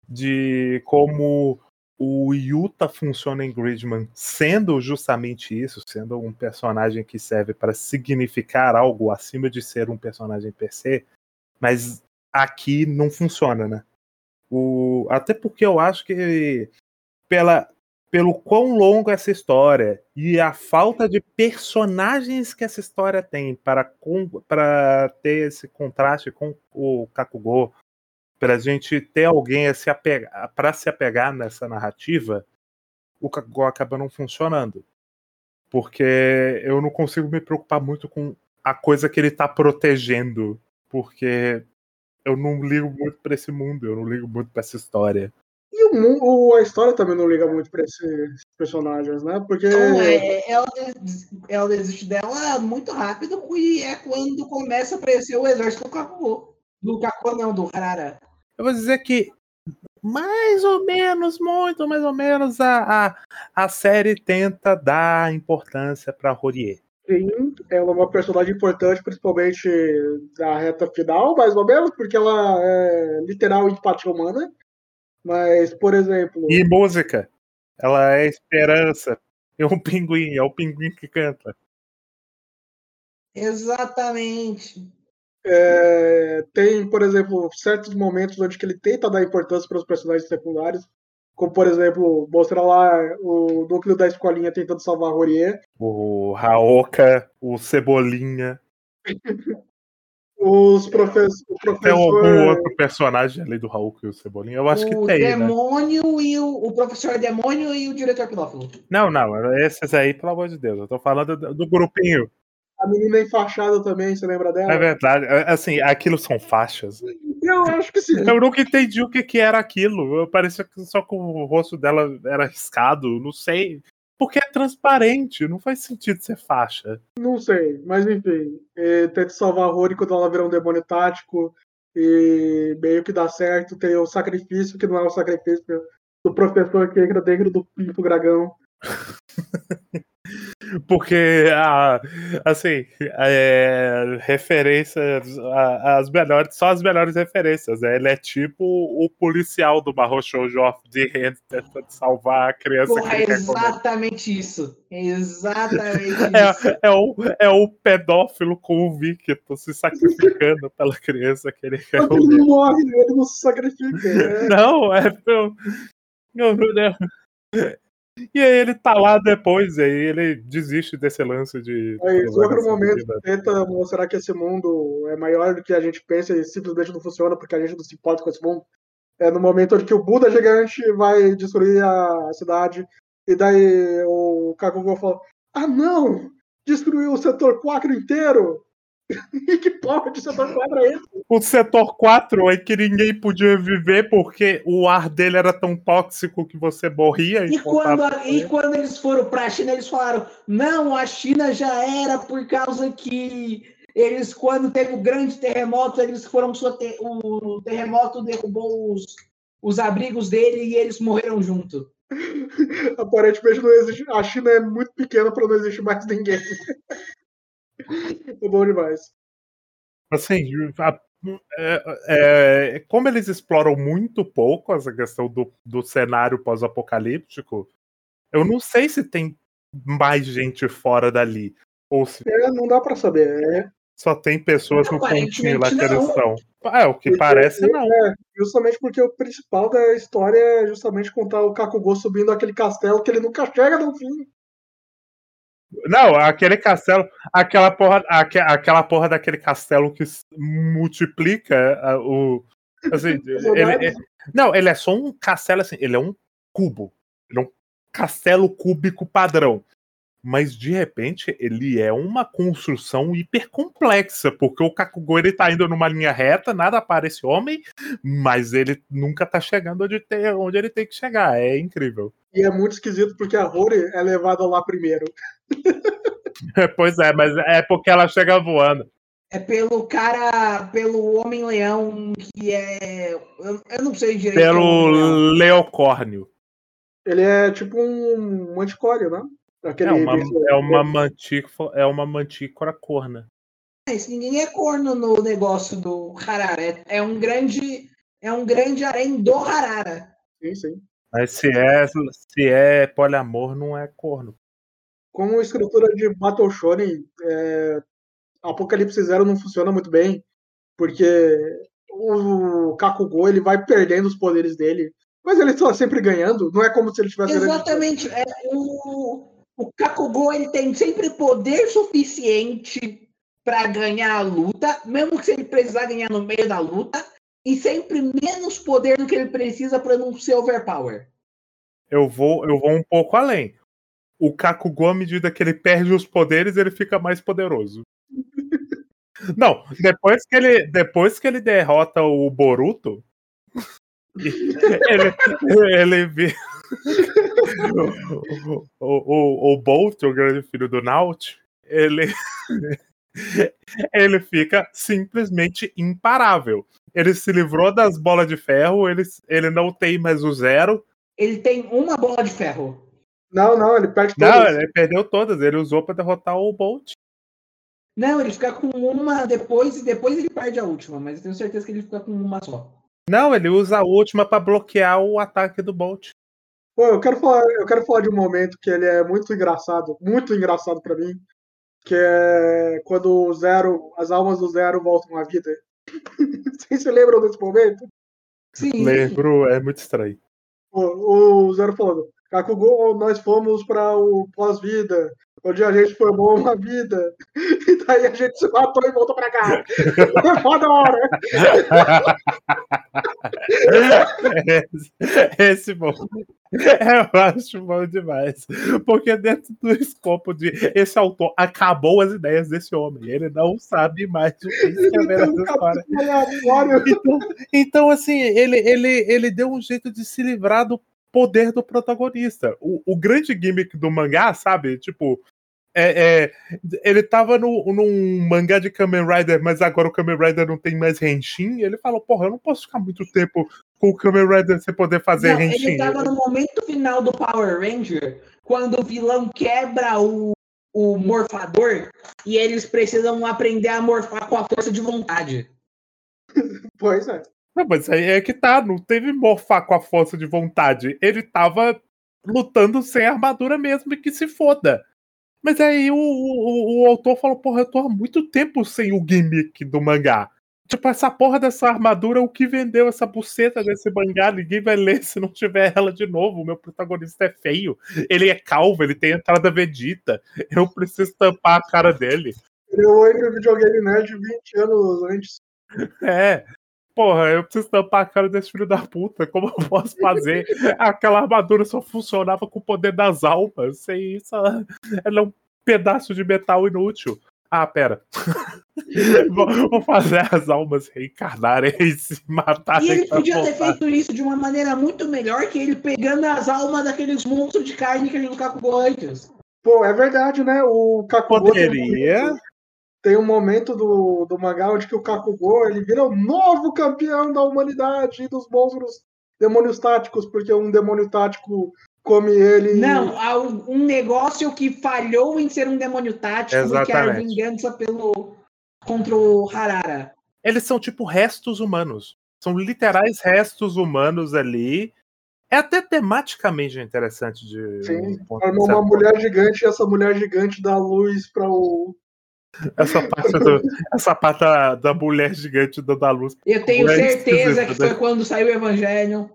de como o Yuta funciona em Gridman, sendo justamente isso, sendo um personagem que serve para significar algo acima de ser um personagem per se, mas aqui não funciona, né? O, até porque eu acho que pela, pelo quão longo essa história e a falta de personagens que essa história tem para, para ter esse contraste com o Kakugo, para a gente ter alguém a se apegar, para se apegar nessa narrativa, o Kakugo acaba não funcionando. Porque eu não consigo me preocupar muito com a coisa que ele está protegendo, porque eu não ligo muito para esse mundo, eu não ligo muito para essa história. O, a história também não liga muito pra esses personagens, né? Porque. Então, é, ela, ela desiste dela muito rápido e é quando começa a aparecer o exército do Kakugo. Do Kakugo não, do Harara. Eu vou dizer que mais ou menos, muito mais ou menos, a, a, a série tenta dar importância para Horie. Sim, ela é uma personagem importante, principalmente da reta final, mais ou menos, porque ela é literal empatia humana. Mas, por exemplo, E música, ela é esperança. É um pinguim, é o pinguim que canta. Exatamente. é, tem, por exemplo, certos momentos onde que ele tenta dar importância para os personagens secundários, como, por exemplo, mostrar lá o núcleo da escolinha tentando salvar a Rorie, O Raoka, o Cebolinha. os profes o Tem professor... algum outro personagem além do Raoka e o Cebolinha? Eu acho que o tem, né? demônio e o, o professor demônio e o diretor pedófilo. Não, não, esses aí, pelo amor de Deus. Eu tô falando do, do grupinho. a menina enfaixada também, você lembra dela? É verdade. É, Assim, aquilo são faixas. Eu acho que sim. Eu nunca entendi o que, que era aquilo. Eu parecia que só que o rosto dela era riscado, não sei. Porque é transparente, não faz sentido ser faixa. Não sei, mas enfim. É, tenta salvar a Rory quando ela virar um demônio tático. E meio que dá certo. Tem o sacrifício, que não é o sacrifício do professor que entra dentro do pinto dragão. Porque, ah, assim, é, referências, a- as melhores, só as melhores referências, né? Ele é tipo o policial do Barro Shoujo of the Hand tentando salvar a criança Porra, que é quer comer. exatamente isso. É Exatamente isso. É, é, o, é o pedófilo convicto se sacrificando pela criança que ele quer ele comer. não morre, ele não se sacrifica. né? Não, é. Meu, meu Deus. E aí ele tá lá depois, e aí ele desiste desse lance de. Aí, em outro essa momento, vida. tenta mostrar que esse mundo é maior do que a gente pensa e simplesmente não funciona porque a gente não se importa com esse mundo. É no momento onde que o Buda gigante vai destruir a cidade e daí o Kakugo fala: Ah, não! Destruiu o setor 4 inteiro! E que porra de setor 4 é esse? O setor 4 é que ninguém podia viver porque o ar dele era tão tóxico que você morria. E contato quando, e quando eles foram para a China, eles falaram: não, a China já era por causa que eles, quando teve o grande terremoto, eles foram o terremoto derrubou os, os abrigos dele e eles morreram junto. Aparentemente não existe. A China é muito pequena para não existir mais ninguém. é bom demais. Assim, a- é- é, como eles exploram muito pouco essa questão do, do cenário pós-apocalíptico, eu não sei se tem mais gente fora dali. Ou se É, não dá para saber. É, só tem pessoas no pontinho lá que eles não. estão. É, o que Porque- parece não. É, justamente porque o principal da história é justamente contar o Kakugou subindo aquele castelo que ele nunca chega no fim. Não, aquele castelo, aquela porra, aque- aquela porra daquele castelo que multiplica a- o. Assim, ele, é- não, ele é só um castelo assim, ele é um cubo. Ele é um castelo cúbico padrão. Mas de repente ele é uma construção hiper complexa, porque o Kakugou ele tá indo numa linha reta, nada parece homem, mas ele nunca tá chegando onde, tem, onde ele tem que chegar. É incrível. E é muito esquisito porque a Rory é levada lá primeiro. pois é, mas é porque ela chega voando. É pelo cara, pelo Homem-Leão, que é. Eu, eu não sei direito. Pelo é o Homem-Leão. Leocórnio. Ele é tipo um anticóreo, né? Aquele É uma, é uma mantícora, é uma mantícora corna. Mas ninguém é corno no negócio do Harara. É, é um grande. É um grande harém do Harara. Sim, sim. Mas se é, se é poliamor, não é corno. Como escritura de Battle Shonen, é, Apocalipse Zero não funciona muito bem, porque o Kakugou ele vai perdendo os poderes dele, mas ele está sempre ganhando, não é como se ele tivesse ganhando. Exatamente. É, o, o Kakugou ele tem sempre poder suficiente para ganhar a luta, mesmo que se ele precisar ganhar no meio da luta, e sempre menos poder do que ele precisa para não ser overpower. Eu vou, eu vou um pouco além. O Kakugou, à medida que ele perde os poderes, ele fica mais poderoso. Não, depois que ele, depois que ele derrota o Boruto, ele, ele vê o, o, o Bolt, o grande filho do Naut, ele, ele fica simplesmente imparável. Ele se livrou das bolas de ferro, ele, ele não tem mais o zero. Ele tem uma bola de ferro. Não, não, ele perde Não, todas. ele perdeu todas, ele usou pra derrotar o Bolt. Não, ele fica com uma depois e depois ele perde a última, mas eu tenho certeza que ele fica com uma só. Não, ele usa a última pra bloquear o ataque do Bolt. Pô, eu quero falar, eu quero falar de um momento que ele é muito engraçado, muito engraçado pra mim, que é quando o Zero, as almas do Zero voltam à vida. Vocês se lembram desse momento? Sim. Lembro, é muito estranho. O, o Zero falando, Kakugou, nós fomos para o pós-vida, onde a gente formou uma vida, e daí a gente se matou e voltou pra cá. Foi foda hora. esse, esse bom. Eu acho bom demais. Porque dentro do escopo de esse autor acabou as ideias desse homem. Ele não sabe mais o que escrever essa história. Então, então, assim, ele, ele, ele deu um jeito de se livrar do poder do protagonista. O, o grande gimmick do mangá, sabe? Tipo, é, é, ele tava no, num mangá de Kamen Rider, mas agora o Kamen Rider não tem mais Henshin. Ele falou, porra, eu não posso ficar muito tempo com o Kamen Rider sem poder fazer Não, Henshin. ele tava no momento final do Power Ranger, quando o vilão quebra o, o morfador e eles precisam aprender a morfar com a força de vontade. Pois é. Não, mas aí é que tá, não teve morfar com a força de vontade. Ele tava lutando sem armadura mesmo e que se foda. Mas aí o, o, o autor falou, porra, eu tô há muito tempo sem o gimmick do mangá. Tipo, essa porra dessa armadura, o que vendeu essa buceta desse mangá, ninguém vai ler se não tiver ela de novo. O meu protagonista é feio, ele é calvo, ele tem entrada Vegeta. Eu preciso tampar a cara dele. Ele foi no videogame nerd 20 anos antes. É. Porra, eu preciso tampar a cara desse filho da puta. Como eu posso fazer? Aquela armadura só funcionava com o poder das almas. Sem isso, ela, ela é um pedaço de metal inútil. Ah, pera. vou, vou fazer as almas reencarnarem e se matarem. E ele podia ter voltar. feito isso de uma maneira muito melhor que ele pegando as almas daqueles monstros de carne que ele nunca cagou antes. Pô, é verdade, né? O Kakugo Poderia. Tem um momento do, do mangá onde que o Kakugo ele vira o novo campeão da humanidade e dos monstros demônios táticos, porque um demônio tático come ele. Não, há um negócio que falhou em ser um demônio tático, que é a Exatamente. vingança pelo contra o Harara. Eles são tipo restos humanos. São literais restos humanos ali. É até tematicamente interessante de. Sim, um uma mulher gigante e essa mulher gigante dá luz para o. Essa parte, do- essa parte da, da mulher gigante dando a luz. Eu tenho É certeza que foi né? quando saiu o Evangelho.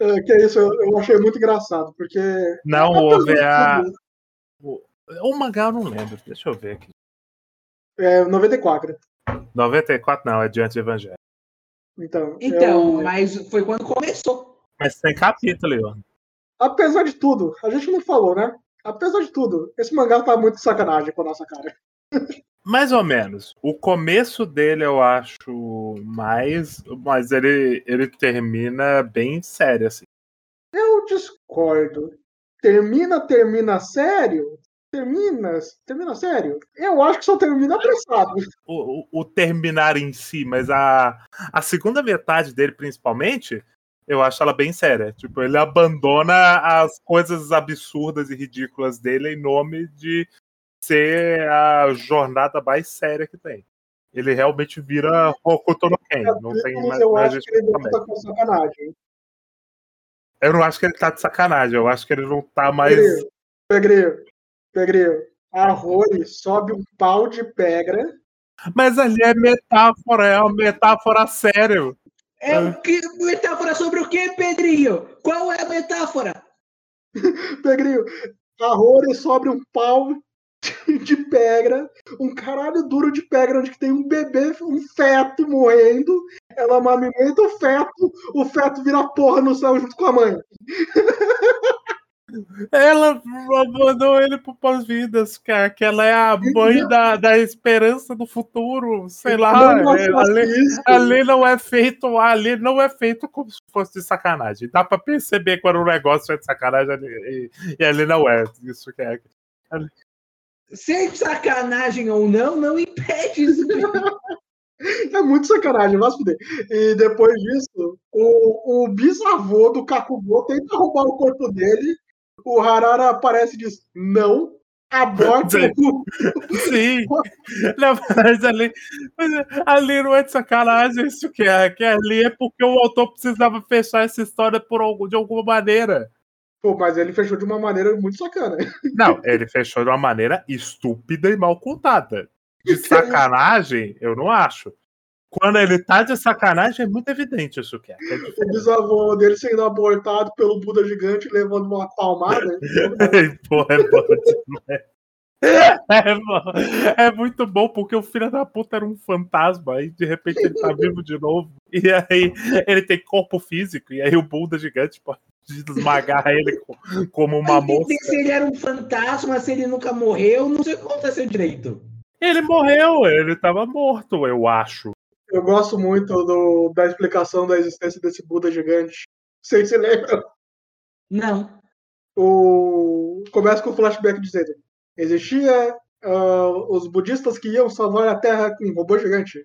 É, que é isso, eu, eu achei muito engraçado, porque. Não houve tudo a. O, o mangá eu não lembro. Deixa eu ver aqui. É 94. 94 não, é Diante do Evangelho. Então. Então, eu- mas foi quando começou. Mas tem capítulo, ó. apesar de tudo, a gente não falou, né? Apesar de tudo, esse mangá tá muito sacanagem com a nossa cara. Mais ou menos. O começo dele eu acho mais. Mas ele, ele termina bem sério, assim. Eu discordo. Termina, termina sério? Termina, termina sério? Eu acho que só termina apressado. o, o- o terminar em si, mas a, a segunda metade dele, principalmente, eu acho ela bem séria. Tipo, ele abandona as coisas absurdas e ridículas dele em nome de ser a jornada mais séria que tem. Ele realmente vira Hokuto no Ken. Não tem mais, eu mais acho que ele justificação. volta com sacanagem. Eu não acho que ele tá de sacanagem, eu acho que ele não tá mais. Pegreio, Pegreio. A Rory sobe um pau de pedra. Mas ali é metáfora, é uma metáfora sério. É o que metáfora sobre o que, Pedrinho? Qual é a metáfora? Pegreio, a Rory sobe um pau de pedra, um caralho duro de pedra, onde tem um bebê, um feto morrendo. Ela amamenta o feto, o feto vira porra no céu junto com a mãe. Ela mandou ele pro pós-vidas, cara, que ela é a mãe da, da esperança do futuro, sei lá. Não é, faça ali, ali não é feito, ali não é feito como se fosse de sacanagem. Dá pra perceber quando o negócio é de sacanagem ali, e, e ali não é. Isso que é. Ser sacanagem ou não, não impede isso. É muito sacanagem, se fuder. E depois disso, o, o bisavô do Kakugo tenta roubar o corpo dele. O Harara aparece e diz: não, aborta Sim. o. Sim, na verdade ali, mas ali não é de sacanagem isso que é, que ali é porque o autor precisava fechar essa história por algum, de alguma maneira. Pô, mas ele fechou de uma maneira muito sacana. Não, ele fechou de uma maneira estúpida e mal contada. De sacanagem, eu não acho. Quando ele tá de sacanagem, é muito evidente isso que é. que é O bisavô dele sendo abortado pelo Buda gigante levando uma palmada. Porra, é bom demais. É, é, muito bom porque o filho da puta era um fantasma e de repente ele tá vivo de novo. E aí ele tem corpo físico, e aí o Buda gigante pode esmagar ele como uma moça. Se ele era um fantasma, se ele nunca morreu, não sei o que aconteceu direito. Ele morreu, ele tava morto, eu acho. Eu gosto muito do, da explicação da existência desse Buda gigante. Vocês se lembram? Não. O... Começa com o flashback dizendo: existia uh, os budistas que iam salvar a Terra com um robô gigante.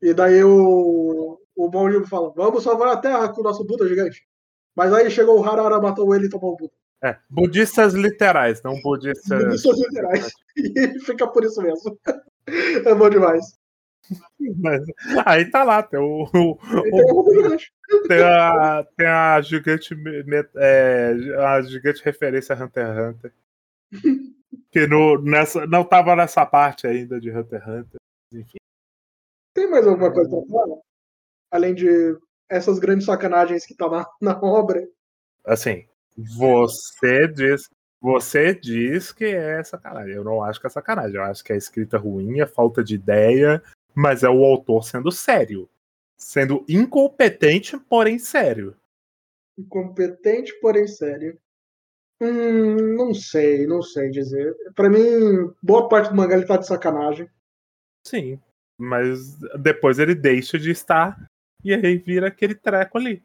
E daí o, o bom livro fala: vamos salvar a Terra com o nosso Buda gigante. Mas aí chegou o Harara, matou ele e tomou o Buda. É, budistas literais, não budistas. Budistas literais. E fica por isso mesmo. É bom demais. Mas, aí tá lá, tem o. o, o tem, a, tem a gigante. É, a gigante referência a Hunter x Hunter. Que no, nessa, não tava nessa parte ainda de Hunter x Hunter. Enfim. Tem mais alguma coisa pra falar? Além de essas grandes sacanagens que tá na, na obra. Assim, você diz. Você diz que é sacanagem. Eu não acho que é sacanagem. Eu acho que é escrita ruim, é falta de ideia, mas é o autor sendo sério. Sendo incompetente, porém sério. Incompetente, porém sério. Hum, não sei, não sei dizer. Para mim, boa parte do mangá ele tá de sacanagem. Sim, mas depois ele deixa de estar e aí vira aquele treco ali.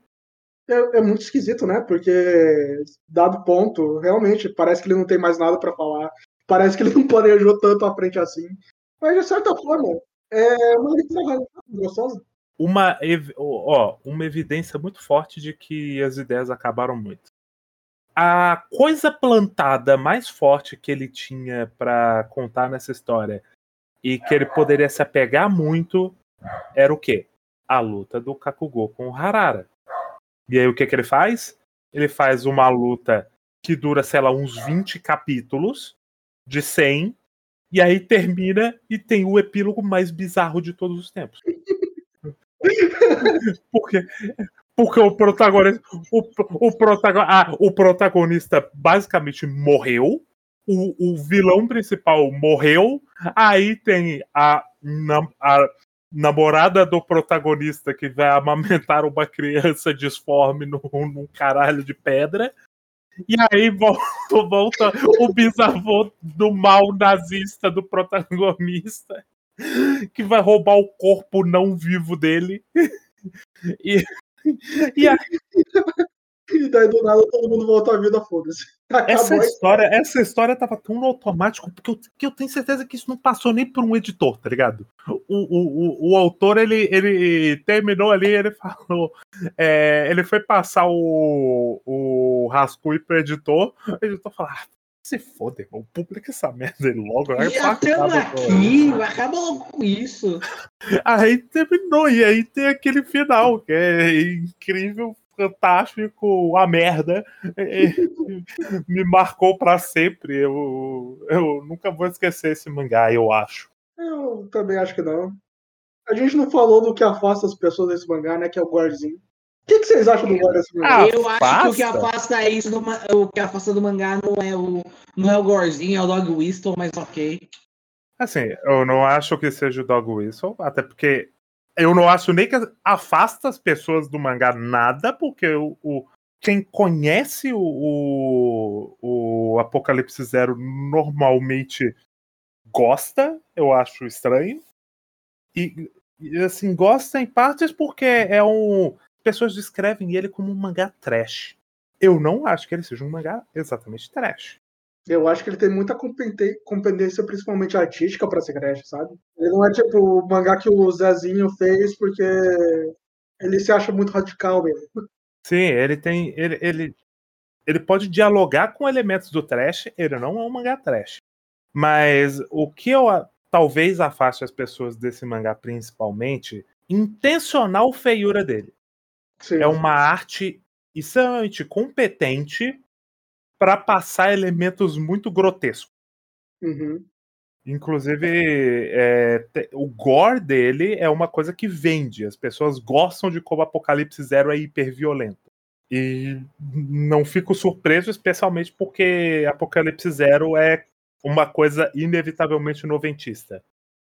É, é muito esquisito, né? Porque, dado ponto, realmente parece que ele não tem mais nada para falar. Parece que ele não planejou tanto à frente assim. Mas, de certa forma, é uma leitura gostosa. Uma, ó, uma evidência muito forte de que as ideias acabaram muito. A coisa plantada mais forte que ele tinha para contar nessa história e que ele poderia se apegar muito era o quê? A luta do Kakugou com o Harara. E aí o que, que ele faz? Ele faz uma luta que dura, sei lá, uns 20 capítulos de 100 e aí termina e tem o epílogo mais bizarro de todos os tempos. porque, porque o protagonista, o, o, protagon, ah, o protagonista basicamente morreu, o, o vilão principal morreu, aí tem a, a namorada do protagonista que vai amamentar uma criança disforme num, num caralho de pedra. E aí volta, volta o bisavô do mal nazista do protagonista, que vai roubar o corpo não vivo dele. E, e aí... E daí do nada todo mundo volta à vida, foda-se. Essa história, essa história tava tão no automático, porque eu, que eu tenho certeza que isso não passou nem por um editor, tá ligado? O, o, o, o autor, ele, ele terminou ali, ele falou. É, ele foi passar o, o rascunho pro editor, o editor falou: ah, se foda, irmão, publica essa merda aí logo. Aí Já estamos aqui, acaba logo com isso. Aí terminou, e aí tem aquele final, que é incrível, fantástico, a merda. Me marcou para sempre. Eu, eu nunca vou esquecer esse mangá, eu acho. Eu também acho que não. A gente não falou do que afasta as pessoas desse mangá, né? Que é o Gorzinho. O que, que, vocês acham do Gore desse mangá? Eu acho que o que afasta isso do, o que afasta do mangá não é o não é o Gorzinho, é o Dog Whistle, mas ok. Assim, eu não acho que seja o Dog Whistle, até porque eu não acho nem que afasta as pessoas do mangá nada, porque o, o quem conhece o, o, o, Apocalipse Zero normalmente gosta, eu acho estranho. E, assim, gosta em partes porque é um. Pessoas descrevem ele como um mangá trash. Eu não acho que ele seja um mangá exatamente trash. Eu acho que ele tem muita competência, principalmente artística, para ser Crash, sabe? Ele não é tipo o mangá que o Zezinho fez porque ele se acha muito radical mesmo. Sim, ele tem. Ele, ele, ele pode dialogar com elementos do trash, ele não é um mangá trash. Mas o que eu talvez afaste as pessoas desse mangá, principalmente, intencional feiura dele. Sim. É uma arte extremamente competente para passar elementos muito grotescos. Uhum. Inclusive, é, o gore dele é uma coisa que vende. As pessoas gostam de como Apocalipse Zero é hiperviolento. E não fico surpreso, especialmente porque Apocalipse Zero é uma coisa inevitavelmente noventista.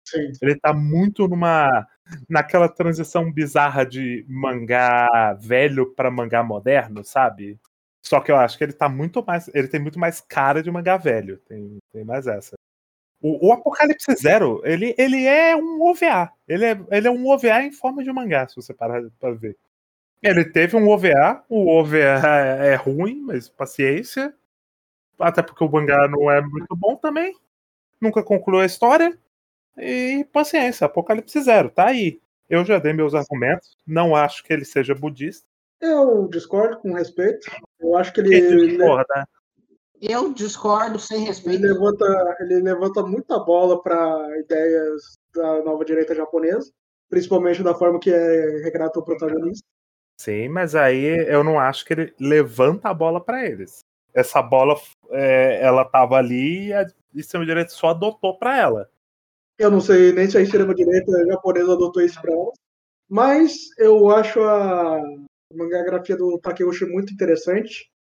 Sim. Ele tá muito numa. naquela transição bizarra de mangá velho para mangá moderno, sabe? Só que eu acho que ele tá muito mais. Ele tem muito mais cara de mangá velho. Tem, tem mais essa. O, o Apocalipse Zero, ele, ele é um OVA. Ele é, ele é um OVA em forma de mangá, se você parar pra ver. Ele teve um OVA, o OVA é, é ruim, mas paciência. Até porque o mangá não é muito bom também. Nunca concluiu a história. E paciência, Apocalipse Zero, tá aí. Eu já dei meus argumentos. Não acho que ele seja budista. Eu discordo com respeito. Eu acho que ele, Ele discorda. Eu discordo sem ele respeito. levanta, ele levanta muita bola para ideias da nova direita japonesa, principalmente da forma que é retrata o protagonista. Sim, mas aí eu não acho que ele levanta a bola pra eles. Essa bola, é, ela tava ali e a extrema-direita só adotou pra ela. Eu não sei nem se a extrema-direita japonesa adotou isso para ela, mas eu acho a mangagrafia do Takeuchi muito interessante,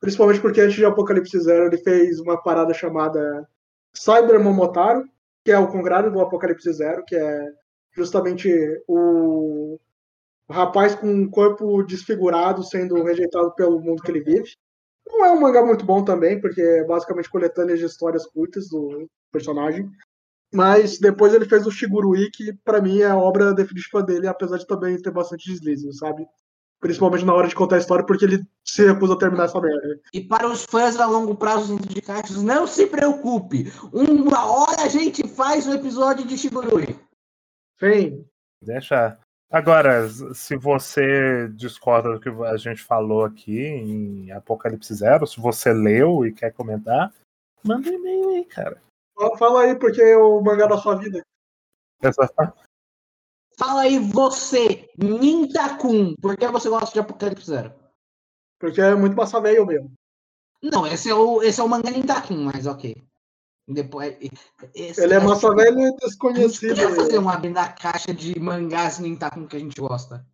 principalmente porque antes de Apocalipse Zero ele fez uma parada chamada Cyber Momotaro, que é o contrário do Apocalipse Zero, que é justamente o, rapaz com um corpo desfigurado sendo rejeitado pelo mundo que ele vive. Não é um mangá muito bom também, porque é basicamente coletâneas de histórias curtas do personagem. Mas depois ele fez o Shigurui, que pra mim é a obra definitiva dele, apesar de também ter bastante deslize, sabe? Principalmente na hora de contar a história, porque ele se recusa a terminar essa merda. E para os fãs a longo prazo de caixas, não se preocupe. Uma hora a gente faz um episódio de Shigurui. Sim, Deixa. Agora, se você discorda do que a gente falou aqui em Apocalipse Zero, se você leu e quer comentar, manda um e-mail aí, cara. Fala- aí, porque é o mangá da sua vida. Essa- Fala aí você, Nintakun, por que você gosta de Apocalipse Zero? Porque é muito massa velho mesmo. Não, esse é o, esse é o mangá Nintakun, mas ok. Depois, esse- Ele é massa que- velho e desconhecido. podia fazer um abrindo a caixa de mangás Nintakun que a gente gosta.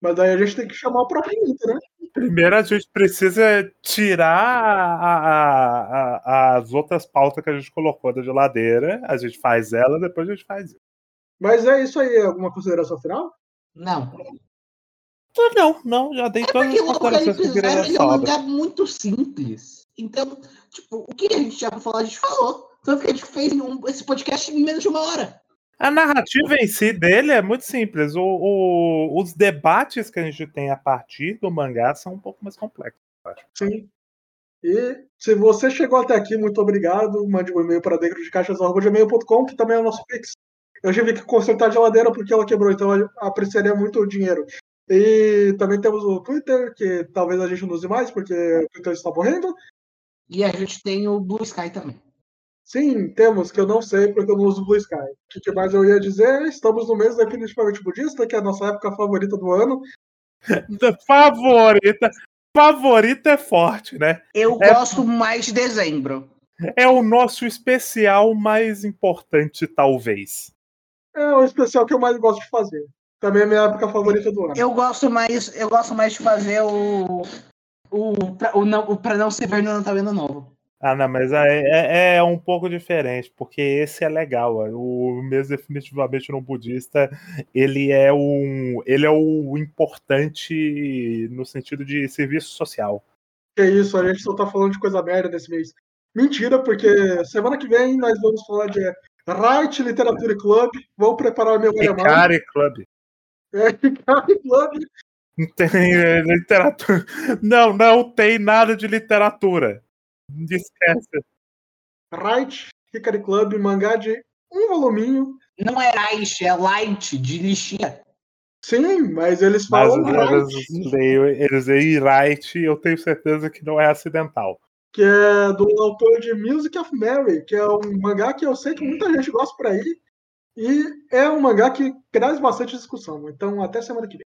Mas daí a gente tem que chamar o próprio Inter, né? Primeiro a gente precisa tirar a- a- a- as outras pautas que a gente colocou da geladeira. A gente faz ela, depois a gente faz isso. Mas é isso aí. Alguma consideração final? Não. Não, não, já dei É todas porque as o considerações Apocalipse que é um mangá muito simples. Então, tipo, o que a gente tinha pra falar, a gente falou. Tanto que a gente fez um- esse podcast em menos de uma hora. A narrativa em si dele é muito simples. O- o- os debates que a gente tem a partir do mangá são um pouco mais complexos. Sim. E se você chegou até aqui, muito obrigado. Mande um e-mail para dentro de caixas.gmail.com, que também é o nosso Pix. Eu tive que consertar a geladeira porque ela quebrou, então eu apreciaria muito o dinheiro. E também temos o Twitter, que talvez a gente não use mais, porque o Twitter está morrendo. E a gente tem o Blue Sky também. Sim, temos, que eu não sei porque eu não uso Blue Sky. O que mais eu ia dizer? Estamos no mês definitivamente budista, que é a nossa época favorita do ano. Favorita. Favorita é forte, né? Eu É- gosto mais de dezembro. É o nosso especial mais importante, talvez. É o especial que eu mais gosto de fazer. Também é a minha época favorita do ano. Eu gosto mais, eu gosto mais de fazer o. O, pra, o, não, o pra não se ver no Natal e Ano Novo. Ah, não, mas é, é- é um pouco diferente, porque esse é legal. ó. O mês definitivamente no budista, ele é um, ele é o importante no sentido de serviço social. Que isso, a gente só tá falando de coisa merda nesse mês. Mentira, porque semana que vem nós vamos falar de Right Literatura Club. Vou preparar meu alemão. Hikari Club. É, Hikari Club. Não tem é, literatura. Não, não tem nada de literatura. Esquece. Right Hikari Club, mangá de um voluminho. Não é Reich, é Light, de lixia. Sim, mas eles Mas falam Right, eles leem, eles leem Right, eu tenho certeza que não é acidental. Que é do autor de Music of Mary, que é um mangá que eu sei que muita gente gosta por aí. E é um mangá que traz bastante discussão. Então, até semana que vem.